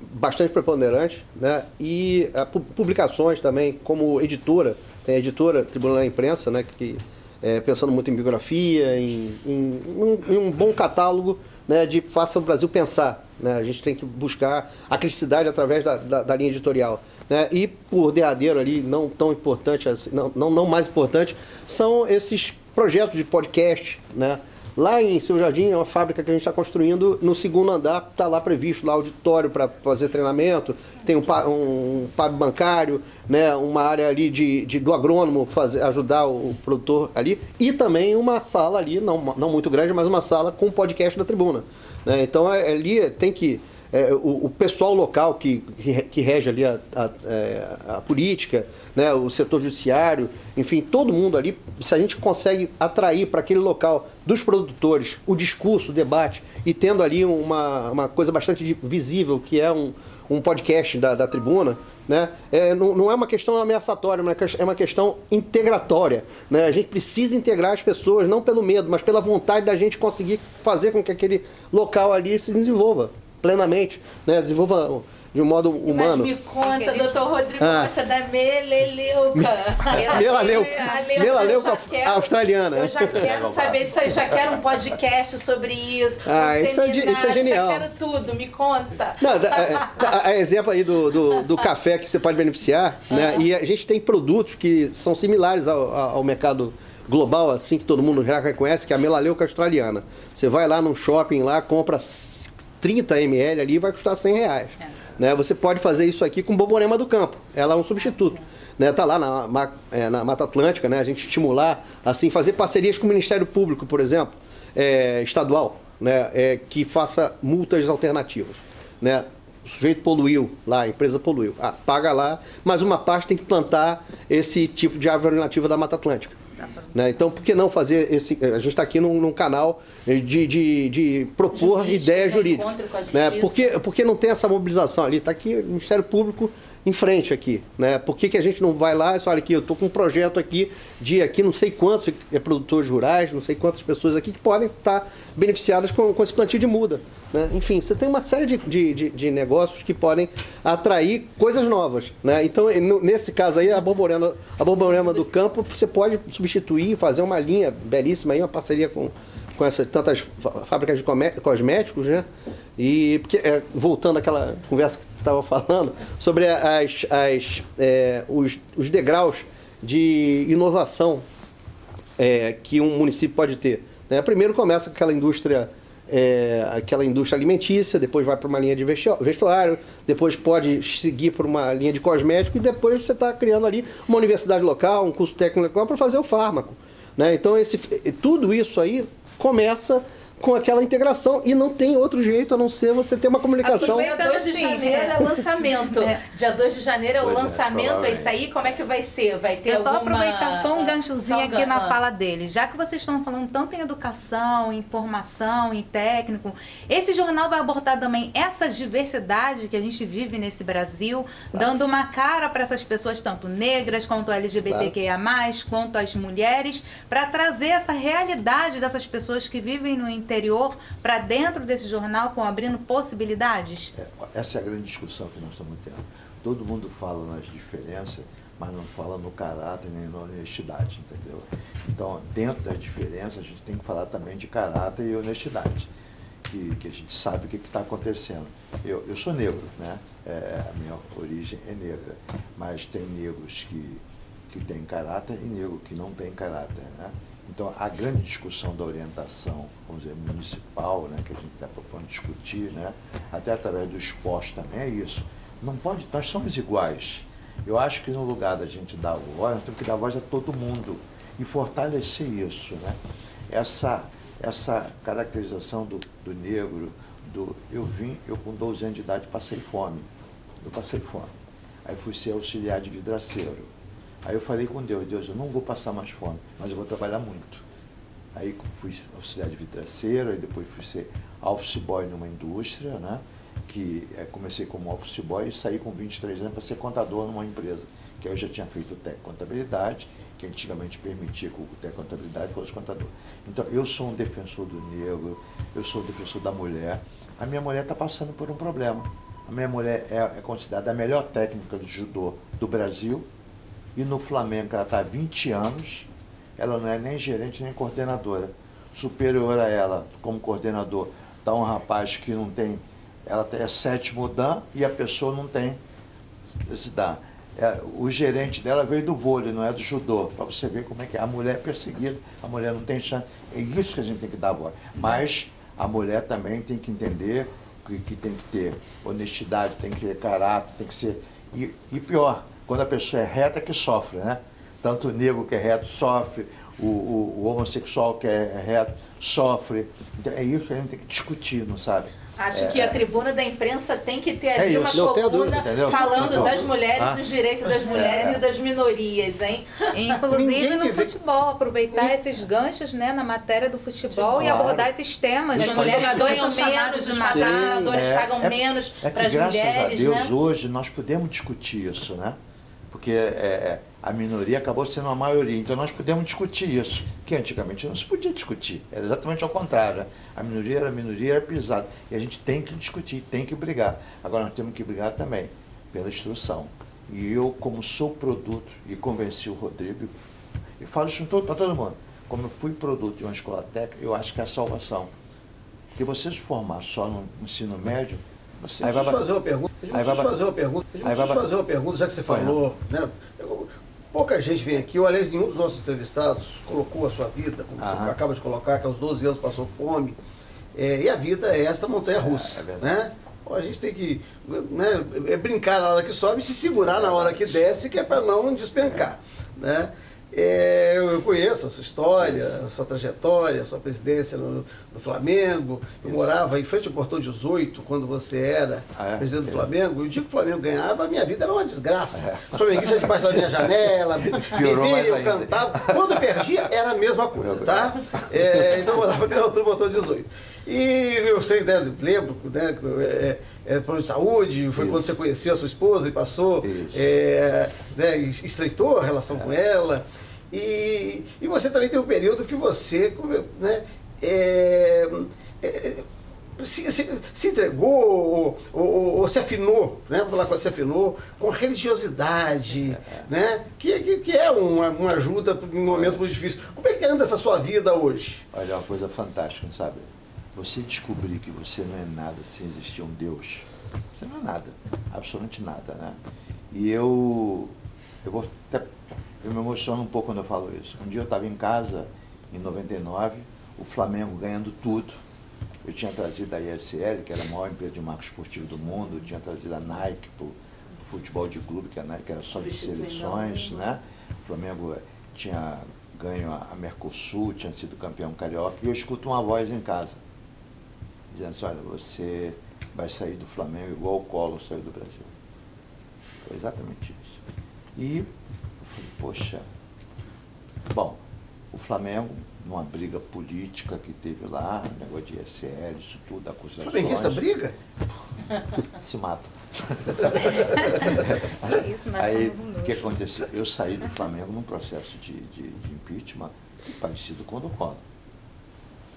bastante preponderante, né? E a, publicações também, como editora, tem a editora Tribunal da Imprensa, né? Que é, pensando muito em biografia, em, em, um, em, um, bom catálogo né, de faça o Brasil pensar. Né? A gente tem que buscar a criticidade através da, da, da linha editorial. Né? E por derradeiro ali, não tão importante, assim, não, não, não mais importante, são esses projetos de podcast, né? Lá em Seu Jardim, é uma fábrica que a gente está construindo. No segundo andar está lá previsto lá auditório para fazer treinamento, tem um, um, um bancário, né, uma área ali de, de do agrônomo fazer, ajudar o produtor ali, e também uma sala ali, não, não muito grande, mas uma sala com podcast da tribuna. Né? Então é, ali tem que é, o, o, pessoal local que, que, rege ali a, a, é, a, política, né, o setor judiciário, enfim, todo mundo ali, se a gente consegue atrair para aquele local dos produtores o discurso, o debate, e tendo ali uma, uma coisa bastante visível, que é um, um podcast da, da tribuna, né? É, não, não, é uma questão ameaçatória, é uma questão integratória. Né? A gente precisa integrar as pessoas, não pelo medo, mas pela vontade da gente conseguir fazer com que aquele local ali se desenvolva plenamente, né? desenvolva de um modo humano. Mas me conta, doutor Rodrigo ah. Rocha, da Meleleuca. *laughs* Melaleuca. *laughs* Melaleuca australiana. Eu já quero *laughs* saber disso aí, já quero um podcast sobre isso. Ah, isso é, isso é, genial. Já quero tudo, me conta. Não, a, é, exemplo aí do, do, do, café que você pode beneficiar, né? E a gente tem produtos que são similares ao, ao mercado global, assim, que todo mundo já reconhece, que é a melaleuca australiana. Você vai lá num shopping lá, compra 30 ml ali vai custar 100 reais. É. Né? Você pode fazer isso aqui com boborema do campo. Ela é um substituto. Né? Tá lá na, é, na Mata Atlântica, né? a gente estimular, assim, fazer parcerias com o Ministério Público, por exemplo, é, estadual, né? É, que faça multas alternativas. Né? O sujeito poluiu lá, a empresa poluiu. Ah, paga lá, mas uma parte tem que plantar esse tipo de árvore nativa da Mata Atlântica. Né? Então, por que não fazer esse. A gente está aqui num, num, canal de, de, de propor ideias jurídicas. Né? Por, que, por que não tem essa mobilização ali? Está aqui o Ministério Público em frente aqui, né? Por que, que a gente não vai lá e só, olha aqui, eu estou com um projeto aqui de aqui não sei quantos é, produtores rurais, não sei quantas pessoas aqui que podem estar beneficiadas com, com esse plantio de muda. Né? Enfim, você tem uma série de, de, de, de, negócios que podem atrair coisas novas. Né? Então, nesse caso aí, a borborema, a borborema do campo, você pode substituir, fazer uma linha belíssima aí, uma parceria com, com essas tantas fábricas de cosméticos, né? E porque, é, voltando àquela conversa que você estava falando sobre as, as, é, os, os degraus de inovação é, que um município pode ter. Né? Primeiro começa com aquela indústria, é, aquela indústria alimentícia, depois vai para uma linha de vestuário, depois pode seguir para uma linha de cosmético e depois você está criando ali uma universidade local, um curso técnico local para fazer o fármaco. Né? Então, esse, tudo isso aí começa com aquela integração e não tem outro jeito a não ser você ter uma comunicação. Dia 2 de janeiro é lançamento. É. Dia 2 de janeiro é o é, lançamento, é, é, isso aí. Como é que vai ser? Vai ter Eu só alguma... aproveitar só um ganchozinho aqui na fala dele. Já que vocês estão falando tanto em educação, em formação, em técnico, esse jornal vai abordar também essa diversidade que a gente vive nesse Brasil, claro. dando uma cara para essas pessoas, tanto negras quanto LGBTQIA+, claro. quanto as mulheres, para trazer essa realidade dessas pessoas que vivem no interior interior para dentro desse jornal, com abrindo possibilidades? É, essa é a grande discussão que nós estamos tendo. Todo mundo fala nas diferenças, mas não fala no caráter nem na honestidade, entendeu? Então, dentro das diferenças, a gente tem que falar também de caráter e honestidade, que, que a gente sabe o que está acontecendo. Eu, eu sou negro, né? É, a minha origem é negra, mas tem negros que, que têm caráter e negros que não têm caráter, né? Então, a grande discussão da orientação, vamos dizer, municipal, né, que a gente está propondo discutir, né, até através do esporte também, é isso. Não pode, nós somos iguais. Eu acho que no lugar da gente dar voz, nós temos que dar voz a todo mundo e fortalecer isso. Né? Essa, essa caracterização do, do negro, do eu vim, eu com 12 anos de idade passei fome. Eu passei fome. Aí fui ser auxiliar de vidraceiro Aí eu falei com Deus, Deus, eu não vou passar mais fome, mas eu vou trabalhar muito. Aí fui auxiliar de vidraceiro, aí depois fui ser office boy numa indústria, né? Que é, comecei como office boy e saí com 23 anos para ser contador numa empresa. Que eu já tinha feito Tec Contabilidade, que antigamente permitia que o Tec Contabilidade fosse contador. Então eu sou um defensor do negro, eu sou um defensor da mulher. A minha mulher está passando por um problema. A minha mulher é, é considerada a melhor técnica de judô do Brasil, e no Flamengo, ela está há 20 anos, ela não é nem gerente nem coordenadora. Superior a ela, como coordenador, está um rapaz que não tem. Ela é sétimo dan e a pessoa não tem esse dan. É, o gerente dela veio do vôlei, não é do judô, para você ver como é que é. A mulher é perseguida, a mulher não tem chance. É isso que a gente tem que dar voz. Mas a mulher também tem que entender que, que tem que ter honestidade, tem que ter caráter, tem que ser. E, e pior, quando a pessoa é reta que sofre, né? Tanto o negro que é reto sofre, o, o, o homossexual que é reto sofre. Então, é isso que a gente tem que discutir, não sabe? Acho é, que a tribuna da imprensa tem que ter ali é uma coluna dúvida, falando então, das mulheres, ah, dos direitos das mulheres é, e das minorias, hein? *laughs* Inclusive no futebol, aproveitar esses ganchos né, na matéria do futebol claro. e abordar esses temas. As mulheres ganham menos, os patrocinadores pagam é, menos para as mulheres. Graças a Deus, né? hoje nós podemos discutir isso, né? Porque é, é, a minoria acabou sendo a maioria. Então nós podemos discutir isso, que antigamente não se podia discutir. Era exatamente ao contrário. A minoria era a minoria, era pisada. E a gente tem que discutir, tem que brigar. Agora nós temos que brigar também pela instrução. E eu, como sou produto, e convenci o Rodrigo, e falo isso para todo mundo, como eu fui produto de uma escola técnica, eu acho que é a salvação. Porque você se formar só no ensino médio, você aí vai fazer uma pergunta. Aí vai fazer uma pergunta. Aí vai fazer uma pergunta, já que você falou, né? Pouca gente vem aqui, ou aliás, nenhum dos nossos entrevistados colocou a sua vida, como Aham. você acaba de colocar, que aos 12 anos passou fome. É, e a vida é esta montanha russa, é, é né? a gente tem que né, é brincar na hora que sobe e se segurar na hora que desce, que é para não despencar. Né? É, eu conheço a sua história, a sua trajetória, a sua presidência no, no Flamengo. Eu Isso. morava em frente ao Portão 18, quando você era ah, é? presidente do Flamengo. E o dia que o Flamengo ganhava, a minha vida era uma desgraça. É. O Flamenguista debaixo da minha janela, *laughs* bebia, eu cantava. Quando perdia, era a mesma coisa, tá? É, então eu morava ali na altura do Portão 18. E eu sei, né, lembro, né, é, é, plano de saúde, foi Isso. quando você conheceu a sua esposa e passou, é, né, estreitou a relação é. com ela. E, e você também tem um período que você né, é, é, se, se, se, entregou ou, ou, ou, se afinou, né? Vou falar com se afinou com religiosidade, é. né? Que, que, que, é uma, uma ajuda em momentos muito difíceis. Como é que anda essa sua vida hoje? Olha, é uma coisa fantástica, sabe? Você descobrir que você não é nada sem existir um Deus, você não é nada, absolutamente nada, né? E eu, eu vou até, eu me emociono um pouco quando eu falo isso. Um dia eu estava em casa, em 99, o Flamengo ganhando tudo. Eu tinha trazido a ISL, que era a maior empresa de marketing esportivo do mundo, eu tinha trazido a Nike para o futebol de clube, que a Nike era só de seleções, né? O Flamengo tinha ganho a, a Mercosul, tinha sido campeão carioca, e eu escuto uma voz em casa, dizendo assim, olha, você vai sair do Flamengo igual o Collor saiu do Brasil. Foi exatamente isso. E eu falei, poxa, bom, o Flamengo, numa briga política que teve lá, negócio de ISL, isso tudo, acusações. Flamenguista briga? *laughs* Se mata. *laughs* isso, nós Aí, somos um o que aconteceu? Eu saí do Flamengo num processo de, de, de impeachment parecido com o do Collor.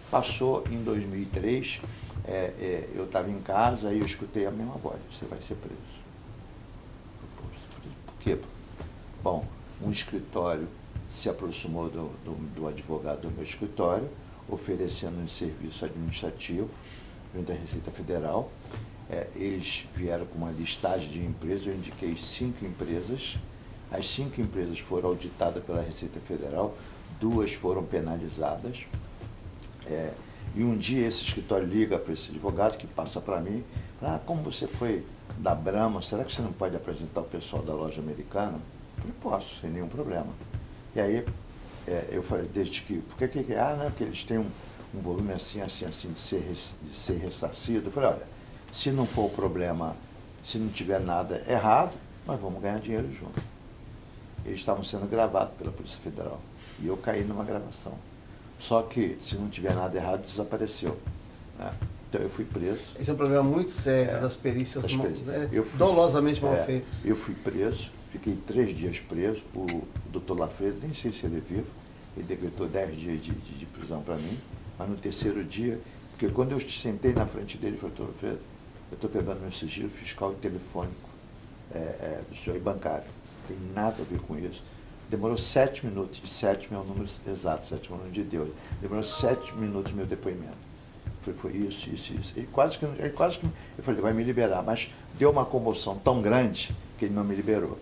Passou em 2003, é, é, eu estava em casa e eu escutei a mesma voz, você vai ser preso. Por quê? Bom, um escritório se aproximou do, do, do advogado do meu escritório, oferecendo um serviço administrativo junto à Receita Federal. É, eles vieram com uma listagem de empresas, eu indiquei cinco empresas. As cinco empresas foram auditadas pela Receita Federal, duas foram penalizadas. É, e um dia esse escritório liga para esse advogado que passa para mim, ah, como você foi da Brahma, será que você não pode apresentar o pessoal da loja americana? Falei, posso, sem nenhum problema. E aí é, eu falei, desde que, por que que, ah, não, que eles têm um, um volume assim, assim, assim, de ser, de ser ressarcido. Eu falei, olha, se não for o problema, se não tiver nada errado, nós vamos ganhar dinheiro junto. Eles estavam sendo gravados pela Polícia Federal. E eu caí numa gravação. Só que, se não tiver nada errado, desapareceu. Né? Então eu fui preso. Esse é um problema muito sério É, das perícias das mal- perícias. né, Eu fui- dolosamente mal É, feitas. Eu fui preso, fiquei três dias preso. O doutor Lafredo, nem sei se ele é vivo, ele decretou dez dias de, de- de prisão para mim. Mas no terceiro dia, porque quando eu sentei na frente dele, ele falou, doutor Lafredo, eu estou quebrando meu sigilo fiscal e telefônico é, é, do senhor e bancário. Não tem nada a ver com isso. Demorou sete minutos, e sétimo é o número exato, sétimo é o número de Deus. Demorou sete minutos meu depoimento. Foi, foi isso, isso, isso. E quase que, ele quase que. Eu falei, vai me liberar. Mas deu uma comoção tão grande que ele não me liberou.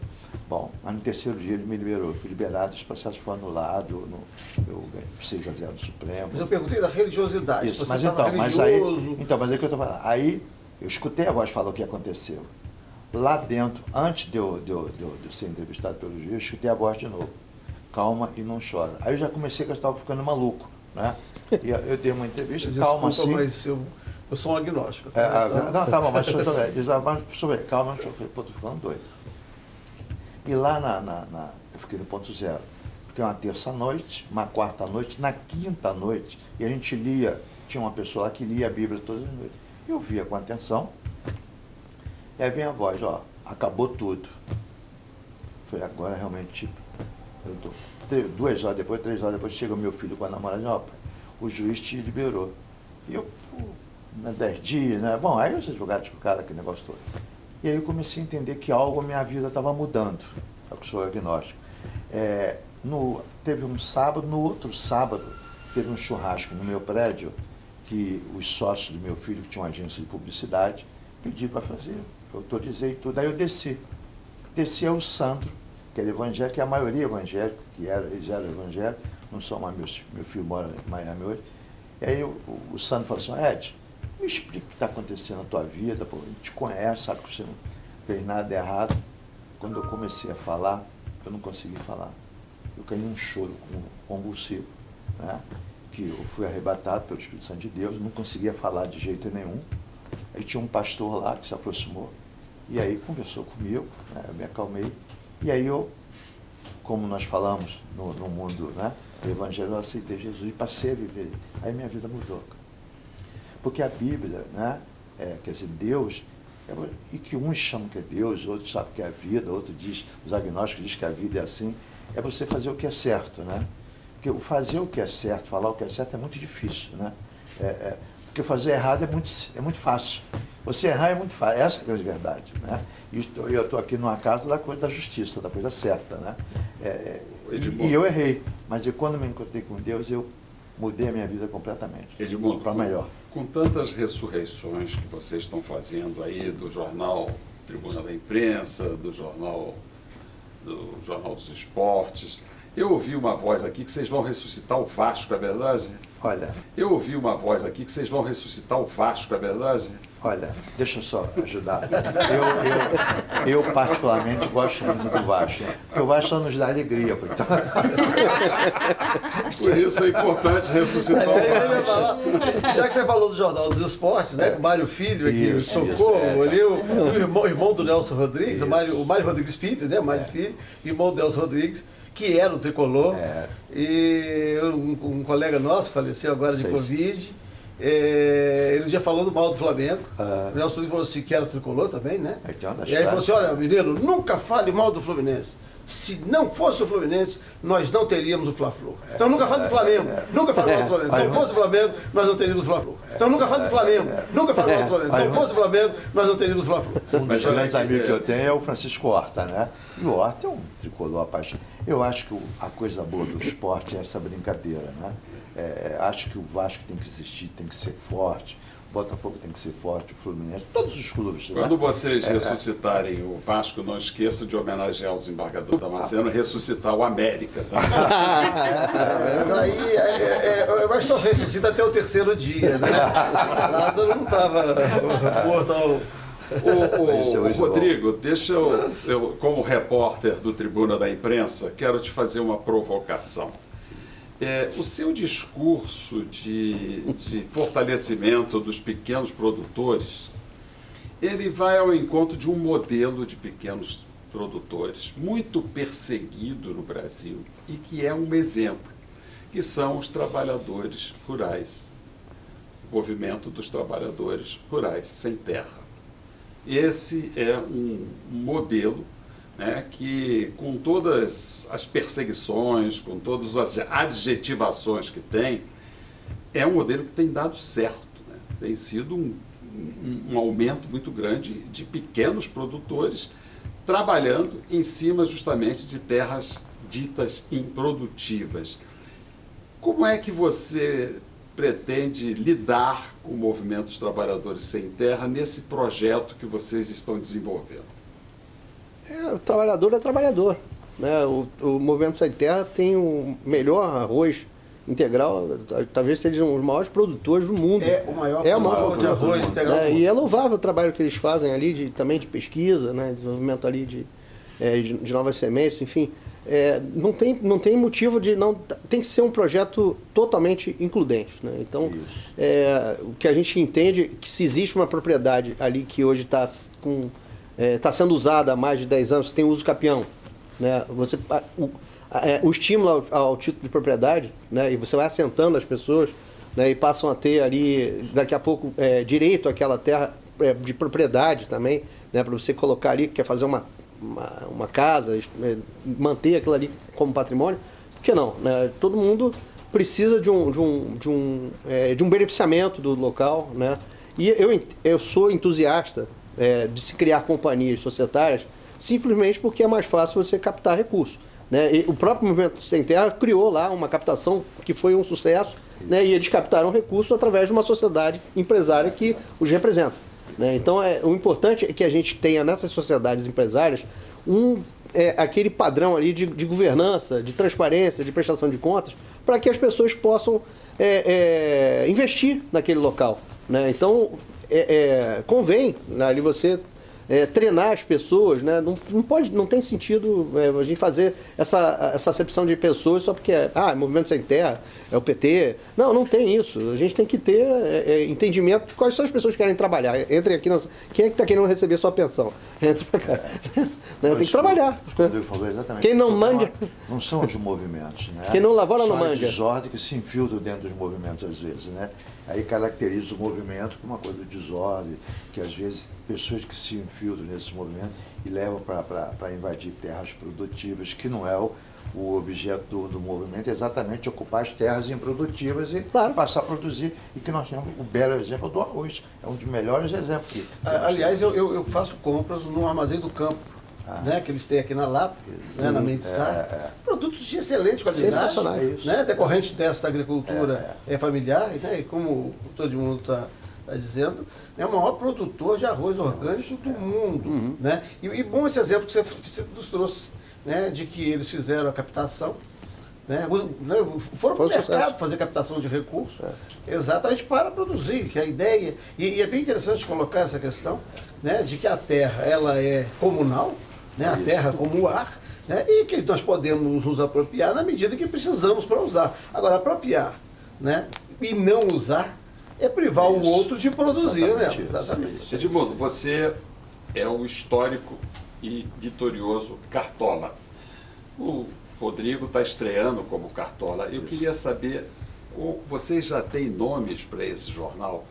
Bom, mas no terceiro dia ele me liberou. Eu fui liberado, esse processo foi anulado, no, eu ganhei 6 a 0 do Supremo. Mas eu perguntei da religiosidade. Isso, mas então, mas aí, religioso. então, mas aí que eu tô falando. Aí eu escutei a voz falar o que aconteceu. Lá dentro, antes de eu, de, eu, de, eu, de eu ser entrevistado pelo juiz, eu escutei a voz de novo. Calma e não chora. Aí eu já comecei que eu estava ficando maluco. Né? E eu, eu dei uma entrevista, calma assim. mas eu, eu sou um agnóstico. É, tá? ah, Então- não, tá bom, mas *laughs* deixa eu ver. Diz, mas deixa eu ver, calma, deixa eu ver. Pô, tô ficando doido. E lá na, na- na- eu fiquei no ponto zero. Porque uma terça-noite, uma quarta-noite, na quinta-noite, e a gente lia, tinha uma pessoa lá que lia a Bíblia todas as noites. Eu via com atenção, e aí vem a voz, ó, acabou tudo. Foi agora realmente, eu tô, tre- duas horas depois, três horas depois, chega o meu filho com a namorada e ó, o juiz te liberou. E eu, pô, né, dez dias, né? Bom, aí jogaram tipo, cara, aquele negócio todo. E aí eu comecei a entender que algo minha vida estava mudando. Eu que sou agnóstico. É, no, teve um sábado, no outro sábado, teve um churrasco no meu prédio, que os sócios do meu filho, que tinham uma agência de publicidade, pediram para fazer. Eu autorizei tudo. Aí eu desci. Desci é o Sandro, que era evangélico, que a maioria é evangélico, que era, eles eram evangélicos, não são mais meus, meu filho mora em Miami hoje. E aí o, o Sandro falou assim, Ed, me explica o que está acontecendo na tua vida, pô, a gente te conhece, sabe que você não fez nada errado. Quando eu comecei a falar, eu não consegui falar. Eu caí num choro convulsivo, né? que eu fui arrebatado pelo Espírito Santo de Deus, não conseguia falar de jeito nenhum. Aí tinha um pastor lá que se aproximou, e aí conversou comigo, né? eu me acalmei, e aí eu, como nós falamos no, no mundo né? do Evangelho, eu aceitei Jesus e passei a viver. Aí minha vida mudou. Porque a Bíblia, né? É, quer dizer, Deus, é, e que uns chamam que é Deus, outros sabem que é a vida, outros diz, os agnósticos dizem que a vida é assim, é você fazer o que é certo, né? Porque fazer o que é certo, falar o que é certo é muito difícil, né? É, é, porque fazer errado é muito, é muito fácil. Você errar é muito fácil, essa é a grande verdade, né? E estou- eu estou aqui numa casa da coisa da justiça, da coisa certa, né? É, é, e, e eu errei, mas eu, quando me encontrei com Deus, eu mudei a minha vida completamente. Edmundo, Para melhor. Com tantas ressurreições que vocês estão fazendo aí do jornal Tribuna da Imprensa, do jornal do Jornal dos Esportes, Eu ouvi uma voz aqui que vocês vão ressuscitar o Vasco, é verdade? Olha, Eu ouvi uma voz aqui que vocês vão ressuscitar o Vasco, é verdade? olha, deixa eu só ajudar. Eu, eu, eu particularmente gosto muito do Vasco, porque o Vasco só nos dá alegria. Então, Por isso é importante ressuscitar o Vasco. já que você falou do Jornal dos Esportes, né? O Mário Filho aqui Isso, tocou, isso, é, ali o, o irmão, o irmão do Nelson Rodrigues, Isso. o Mário, o Mário Rodrigues Filho, né? O Mário Filho, irmão do Nelson Rodrigues, que era o tricolor. É. E um, um colega nosso faleceu agora de Sei. Covid. é, ele um dia falou do mal do Flamengo. Ah. O Nelson falou assim que era tricolor também, né? É é E aí ele falou assim: olha, menino, nunca fale mal do Fluminense. Se não fosse o Fluminense, nós não teríamos o Fla-Flu. Então nunca fale do Flamengo. Nunca fale mal do Flamengo. Se não fosse o Flamengo, nós não teríamos o Fla-Flu. Então nunca fale do Flamengo. Nunca fale mal do Flamengo. Se não fosse o Flamengo, nós não teríamos o Fla-Flu. Um dos grandes amigos que é- eu tenho é o Francisco Horta, né? E o Horta é um tricolor apaixonado. Eu acho que a coisa boa do esporte é essa brincadeira, né? É, acho que o Vasco tem que existir, tem que ser forte, Botafogo tem que ser forte, o Fluminense, todos os clubes. né? Quando vocês É, ressuscitarem o Vasco, não esqueçam de homenagear o desembargador Damasceno e ressuscitar o América. Tá? *laughs* Mas aí, é, é, é, mas só ressuscita até o terceiro dia, né? *laughs* Lázaro não estava morto ao. O, o- é o Rodrigo, deixa eu, eu, como repórter do Tribuna da Imprensa, quero te fazer uma provocação. É, o seu discurso de, de fortalecimento dos pequenos produtores, ele vai ao encontro de um modelo de pequenos produtores muito perseguido no Brasil e que é um exemplo, que são os trabalhadores rurais, o movimento dos trabalhadores rurais sem terra. Esse é um modelo né, que, com todas as perseguições, com todas as adjetivações que tem, é um modelo que tem dado certo. né? Tem sido um, um- um aumento muito grande de pequenos produtores trabalhando em cima justamente de terras ditas improdutivas. Como é que você pretende lidar com o movimento dos trabalhadores sem terra nesse projeto que vocês estão desenvolvendo? É, o trabalhador é trabalhador. Né? O, o Movimento Sem Terra tem o melhor arroz integral, talvez sejam os maiores produtores do mundo. É o maior É o maior de arroz integral. É, e é louvável o trabalho que eles fazem ali, de, também de pesquisa, né? desenvolvimento ali de, é, de, de novas sementes, enfim. É, não, tem, não tem motivo de não. Tem que ser um projeto totalmente includente. Né? Então, é, o que a gente entende é que se existe uma propriedade ali que hoje está com. Está sendo usada há mais de 10 anos, tem uso capião. Né? Você, o, é, o estímulo ao, ao título de propriedade, né? e você vai assentando as pessoas, né? e passam a ter ali, daqui a pouco, é, direito àquela terra é, de propriedade também, né? para você colocar ali, quer fazer uma, uma, uma casa, é, manter aquilo ali como patrimônio, por que não? Né? Todo mundo precisa de um, de um, de um, é, de um beneficiamento do local, né? E eu, eu sou entusiasta é, de se criar companhias societárias simplesmente porque é mais fácil você captar recursos. Né? E o próprio Movimento Sem Terra criou lá uma captação que foi um sucesso né? e eles captaram recursos através de uma sociedade empresária que os representa. né? Então, é, o importante é que a gente tenha nessas sociedades empresárias um, é, aquele padrão ali de, de governança, de transparência, de prestação de contas, para que as pessoas possam é, é, investir naquele local. Né? Então, é, é, convém né, ali você é, treinar as pessoas, né? Não, não pode, não tem sentido é, a gente fazer essa, essa acepção de pessoas só porque é, ah, é Movimento Sem Terra, é o PT. Não, não tem isso. A gente tem que ter é, é, entendimento de quais são as pessoas que querem trabalhar. Entre aqui nas, quem é que está querendo receber sua pensão? *laughs* Entre pra cá. *laughs* Né? Tem que trabalhar. Quem não mande- Não são os movimentos, né? Quem não lavora não Só a manja. desordem que se infiltram dentro dos movimentos às vezes, né? Aí caracteriza o movimento como uma coisa de desordem, que às vezes pessoas que se infiltram nesse movimento e levam para invadir terras produtivas, que não é o, o objeto do, do movimento, é exatamente ocupar as terras improdutivas e Claro. passar a produzir. E que nós temos o belo exemplo do arroz. É um dos melhores exemplos que. Aliás, eu, eu, eu faço compras no Armazém do Campo. Né, que eles têm aqui na Lapa, né, na Mendissá. Produtos de excelente qualidade. Sensacionais. Né, decorrente desta agricultura é, familiar, né, e como todo mundo está dizendo, é o maior produtor de arroz orgânico do mundo. Né? E, e bom esse exemplo que você, que você nos trouxe, né, de que eles fizeram a captação né, né foram para o mercado fazer captação de recursos, é. exatamente para produzir, que a ideia, e, e, é bem interessante colocar essa questão, né, de que a terra ela é comunal, né, a terra como o ar, né, e que nós podemos nos apropriar na medida que precisamos para usar. Agora, apropriar né, e não usar é privar Isso. o outro de produzir, Exatamente né? Exatamente. Edmundo, você é o histórico e vitorioso Cartola. O Rodrigo está estreando como Cartola. Eu queria saber, vocês já têm nomes para esse jornal?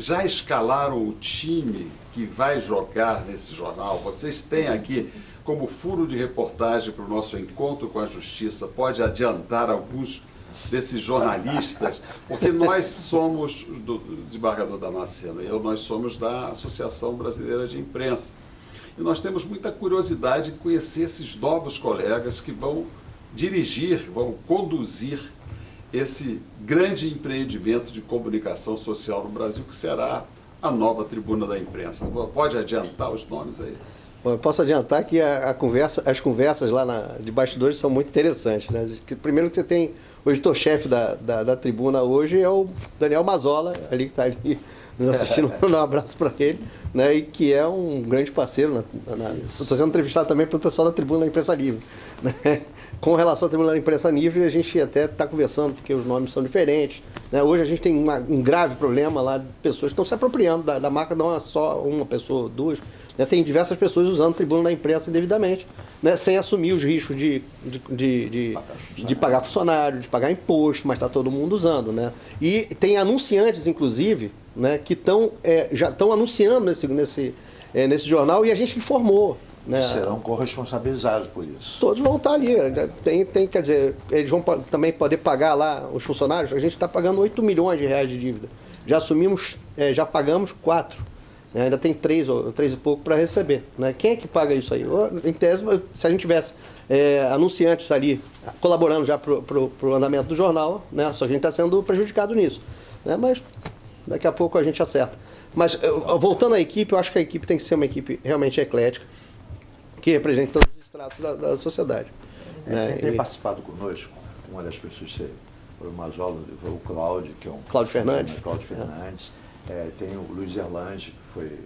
Já escalaram o time que vai jogar nesse jornal? Vocês têm aqui como furo de reportagem para o nosso encontro com a justiça? Pode adiantar alguns desses jornalistas? Porque nós somos do desembargador Damasceno, eu nós somos da Associação Brasileira de Imprensa. E nós temos muita curiosidade em conhecer esses novos colegas que vão dirigir, vão conduzir esse grande empreendimento de comunicação social no Brasil, que será a nova tribuna da imprensa. Pode adiantar os nomes aí? Bom, eu posso adiantar que a, a, conversa, as conversas lá na, de bastidores são muito interessantes. Né? Primeiro que você tem o editor-chefe da, da, da, tribuna hoje é o Daniel Mazola, ali que está ali *laughs* nos assistindo, mandar *laughs* um abraço para ele, né? e que é um grande parceiro. Estou sendo entrevistado também pelo pessoal da tribuna da Imprensa Livre. *laughs* Né? Com relação à tribuna da Imprensa Livre, a gente até está conversando, porque os nomes são diferentes. Né? Hoje a gente tem uma, um grave problema lá de pessoas que estão se apropriando da, da marca, não é só uma pessoa, duas né, tem diversas pessoas usando tribuna da imprensa indevidamente, né, sem assumir os riscos de, de, de, de, de pagar funcionário, de pagar imposto, mas está todo mundo usando. Né? E tem anunciantes, inclusive, né, que tão, é, já estão anunciando nesse, nesse, é, nesse jornal e a gente informou. Né? Serão corresponsabilizados por isso. Todos vão estar ali. Né? Tem, tem, quer dizer, eles vão também poder pagar lá os funcionários. A gente está pagando 8 milhões de reais de dívida. Já assumimos, é, já pagamos 4. Né? Ainda tem três, ou, três e pouco para receber. Né? Quem é que paga isso aí? Em tese, se a gente tivesse é, anunciantes ali colaborando já para o andamento do jornal, né? só que a gente está sendo prejudicado nisso. Né? Mas daqui a pouco a gente acerta. Mas voltando à equipe, eu acho que a equipe tem que ser uma equipe realmente eclética, que represente todos os estratos da, da sociedade. É, né? Quem tem e... participado conosco, uma das pessoas foi o Mazola, foi o Cláudio, que é um. Cláudio Fernandes. Cláudio Fernandes. É. Tem o Luiz Erlange, foi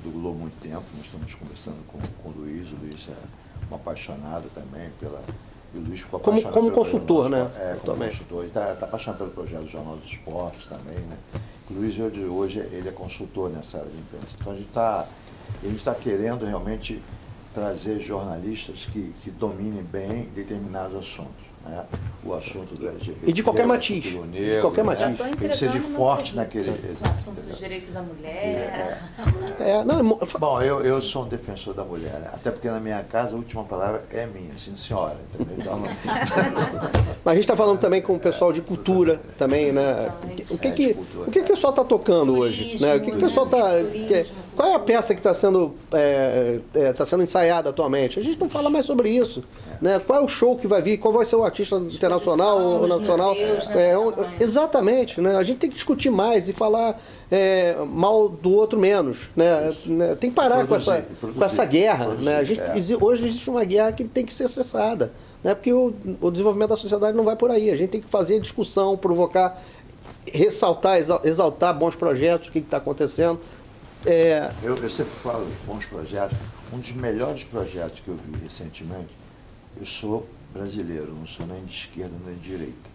do Globo muito tempo, nós estamos conversando com, com o Luiz, o Luiz é um apaixonado também pela. E o Luiz ficou como, como consultor, né? É, como também. consultor. está tá apaixonado pelo projeto do Jornal dos Esportes também, né? O Luiz hoje, hoje ele é consultor nessa área de imprensa. Então a gente está está querendo realmente trazer jornalistas que, que dominem bem determinados assuntos. Né? O assunto do LGBT. E de qualquer matiz. Negro, de qualquer né? matiz. Ele seja forte naquele. O assunto do direito da mulher. É, é não, é... Bom, eu, eu sou um defensor da mulher, né? até porque na minha casa a última palavra é minha, sim senhora. Então, *laughs* Mas a gente está falando também com o pessoal de cultura também, né? O que, que, o que, que o pessoal está tocando hoje? Né? O que, que o pessoal está. Qual é a peça que está sendo, é, é, tá sendo ensaiada atualmente? A gente não fala mais sobre isso. Né? Qual é o show que vai vir? Qual vai ser o artista internacional ou nacional? Museus, né? é, exatamente. Né? A gente tem que discutir mais e falar é, mal do outro menos. Né? né? Tem que parar produzir, com, essa, produzir, com essa guerra. Produzir, né? A gente, é. Hoje existe uma guerra que tem que ser cessada. Né? Porque o, o desenvolvimento da sociedade não vai por aí. A gente tem que fazer discussão, provocar ressaltar, exaltar bons projetos, o que está acontecendo. É... Eu, eu, sempre falo de bons projetos. Um dos melhores projetos que eu vi recentemente, eu sou brasileiro, não sou nem de esquerda nem de direita.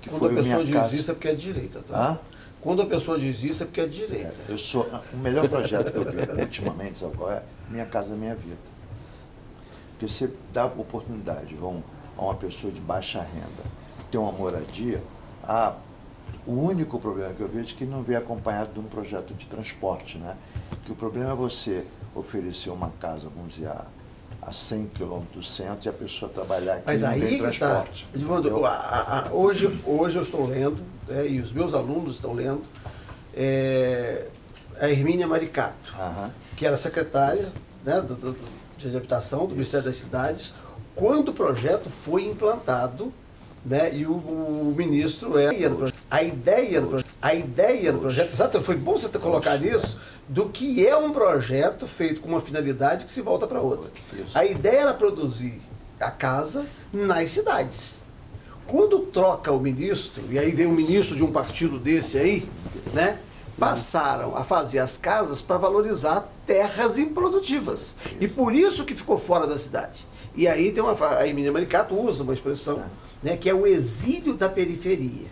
Que Quando a pessoa diz casa... isso é porque é de direita, tá? Hã? Quando a pessoa diz isso é porque é de direita. É, eu sou. O melhor projeto que eu vi *laughs* ultimamente, sabe qual é? Minha Casa Minha Vida. Porque você dá oportunidade vão, a uma pessoa de baixa renda ter uma moradia, a o único problema que eu vejo é que não vem acompanhado de um projeto de transporte, né? Que o problema é você oferecer uma casa, vamos dizer, a, a 100 quilômetros do centro e a pessoa trabalhar aqui Mas aí está. Edmundo, a, a, hoje, hoje eu estou lendo, né, e os meus alunos estão lendo, é, a Hermínia Maricato, que era secretária né, do, do, de habitação do Ministério das Cidades, quando o projeto foi implantado né? E o, o ministro é a ideia do projeto, a ideia do projeto, exato, foi bom você ter colocado isso, do que é um projeto feito com uma finalidade que se volta para outra. A ideia era produzir a casa nas cidades. Quando troca o ministro, e aí vem um ministro de um partido desse aí, né? Passaram a fazer as casas para valorizar terras improdutivas. E por isso que ficou fora da cidade. E aí tem uma. A Emília Maricato usa uma expressão, né, que é o exílio da periferia.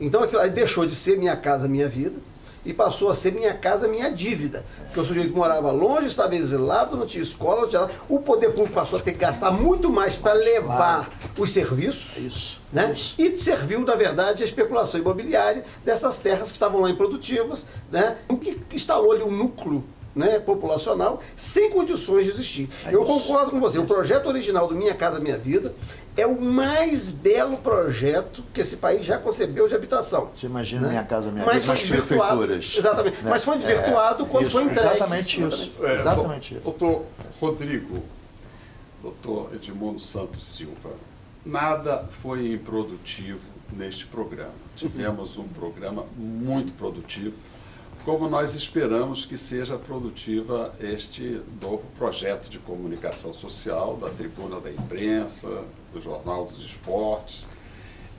Então aquilo deixou de ser minha casa, minha vida, e passou a ser minha casa, minha dívida. Porque o sujeito morava longe, estava exilado, não tinha escola, não tinha nada. O poder público passou a ter que gastar muito mais para levar os serviços. Isso, né? isso. E serviu, na verdade, a especulação imobiliária dessas terras que estavam lá improdutivas, né? o que instalou ali um núcleo né, populacional sem condições de existir. É Eu concordo com você. O projeto original do Minha Casa Minha Vida é o mais belo projeto que esse país já concebeu de habitação. Você imagina né? Minha Casa Minha Mas Vida nas prefeituras. Exatamente. Né? Mas foi desvirtuado é, quando isso, foi entregue. Exatamente isso. É, exatamente isso. Doutor Rodrigo, doutor Edmundo Santos Silva, nada foi improdutivo neste programa. Tivemos um programa muito produtivo como nós esperamos que seja produtiva este novo projeto de comunicação social da Tribuna da Imprensa, do Jornal dos Esportes,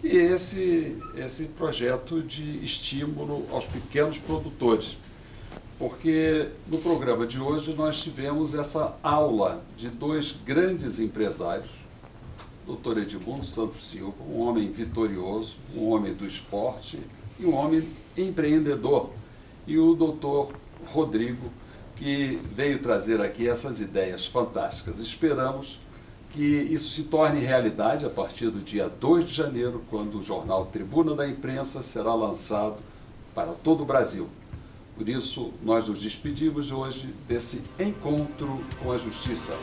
e esse, esse projeto de estímulo aos pequenos produtores. Porque no programa de hoje nós tivemos essa aula de dois grandes empresários, doutor Edmundo Santos Silva, um homem vitorioso, um homem do esporte e um homem empreendedor e o doutor Rodrigo, que veio trazer aqui essas ideias fantásticas. Esperamos que isso se torne realidade a partir do dia 2 de janeiro, quando o jornal Tribuna da Imprensa será lançado para todo o Brasil. Por isso, nós nos despedimos hoje desse encontro com a justiça.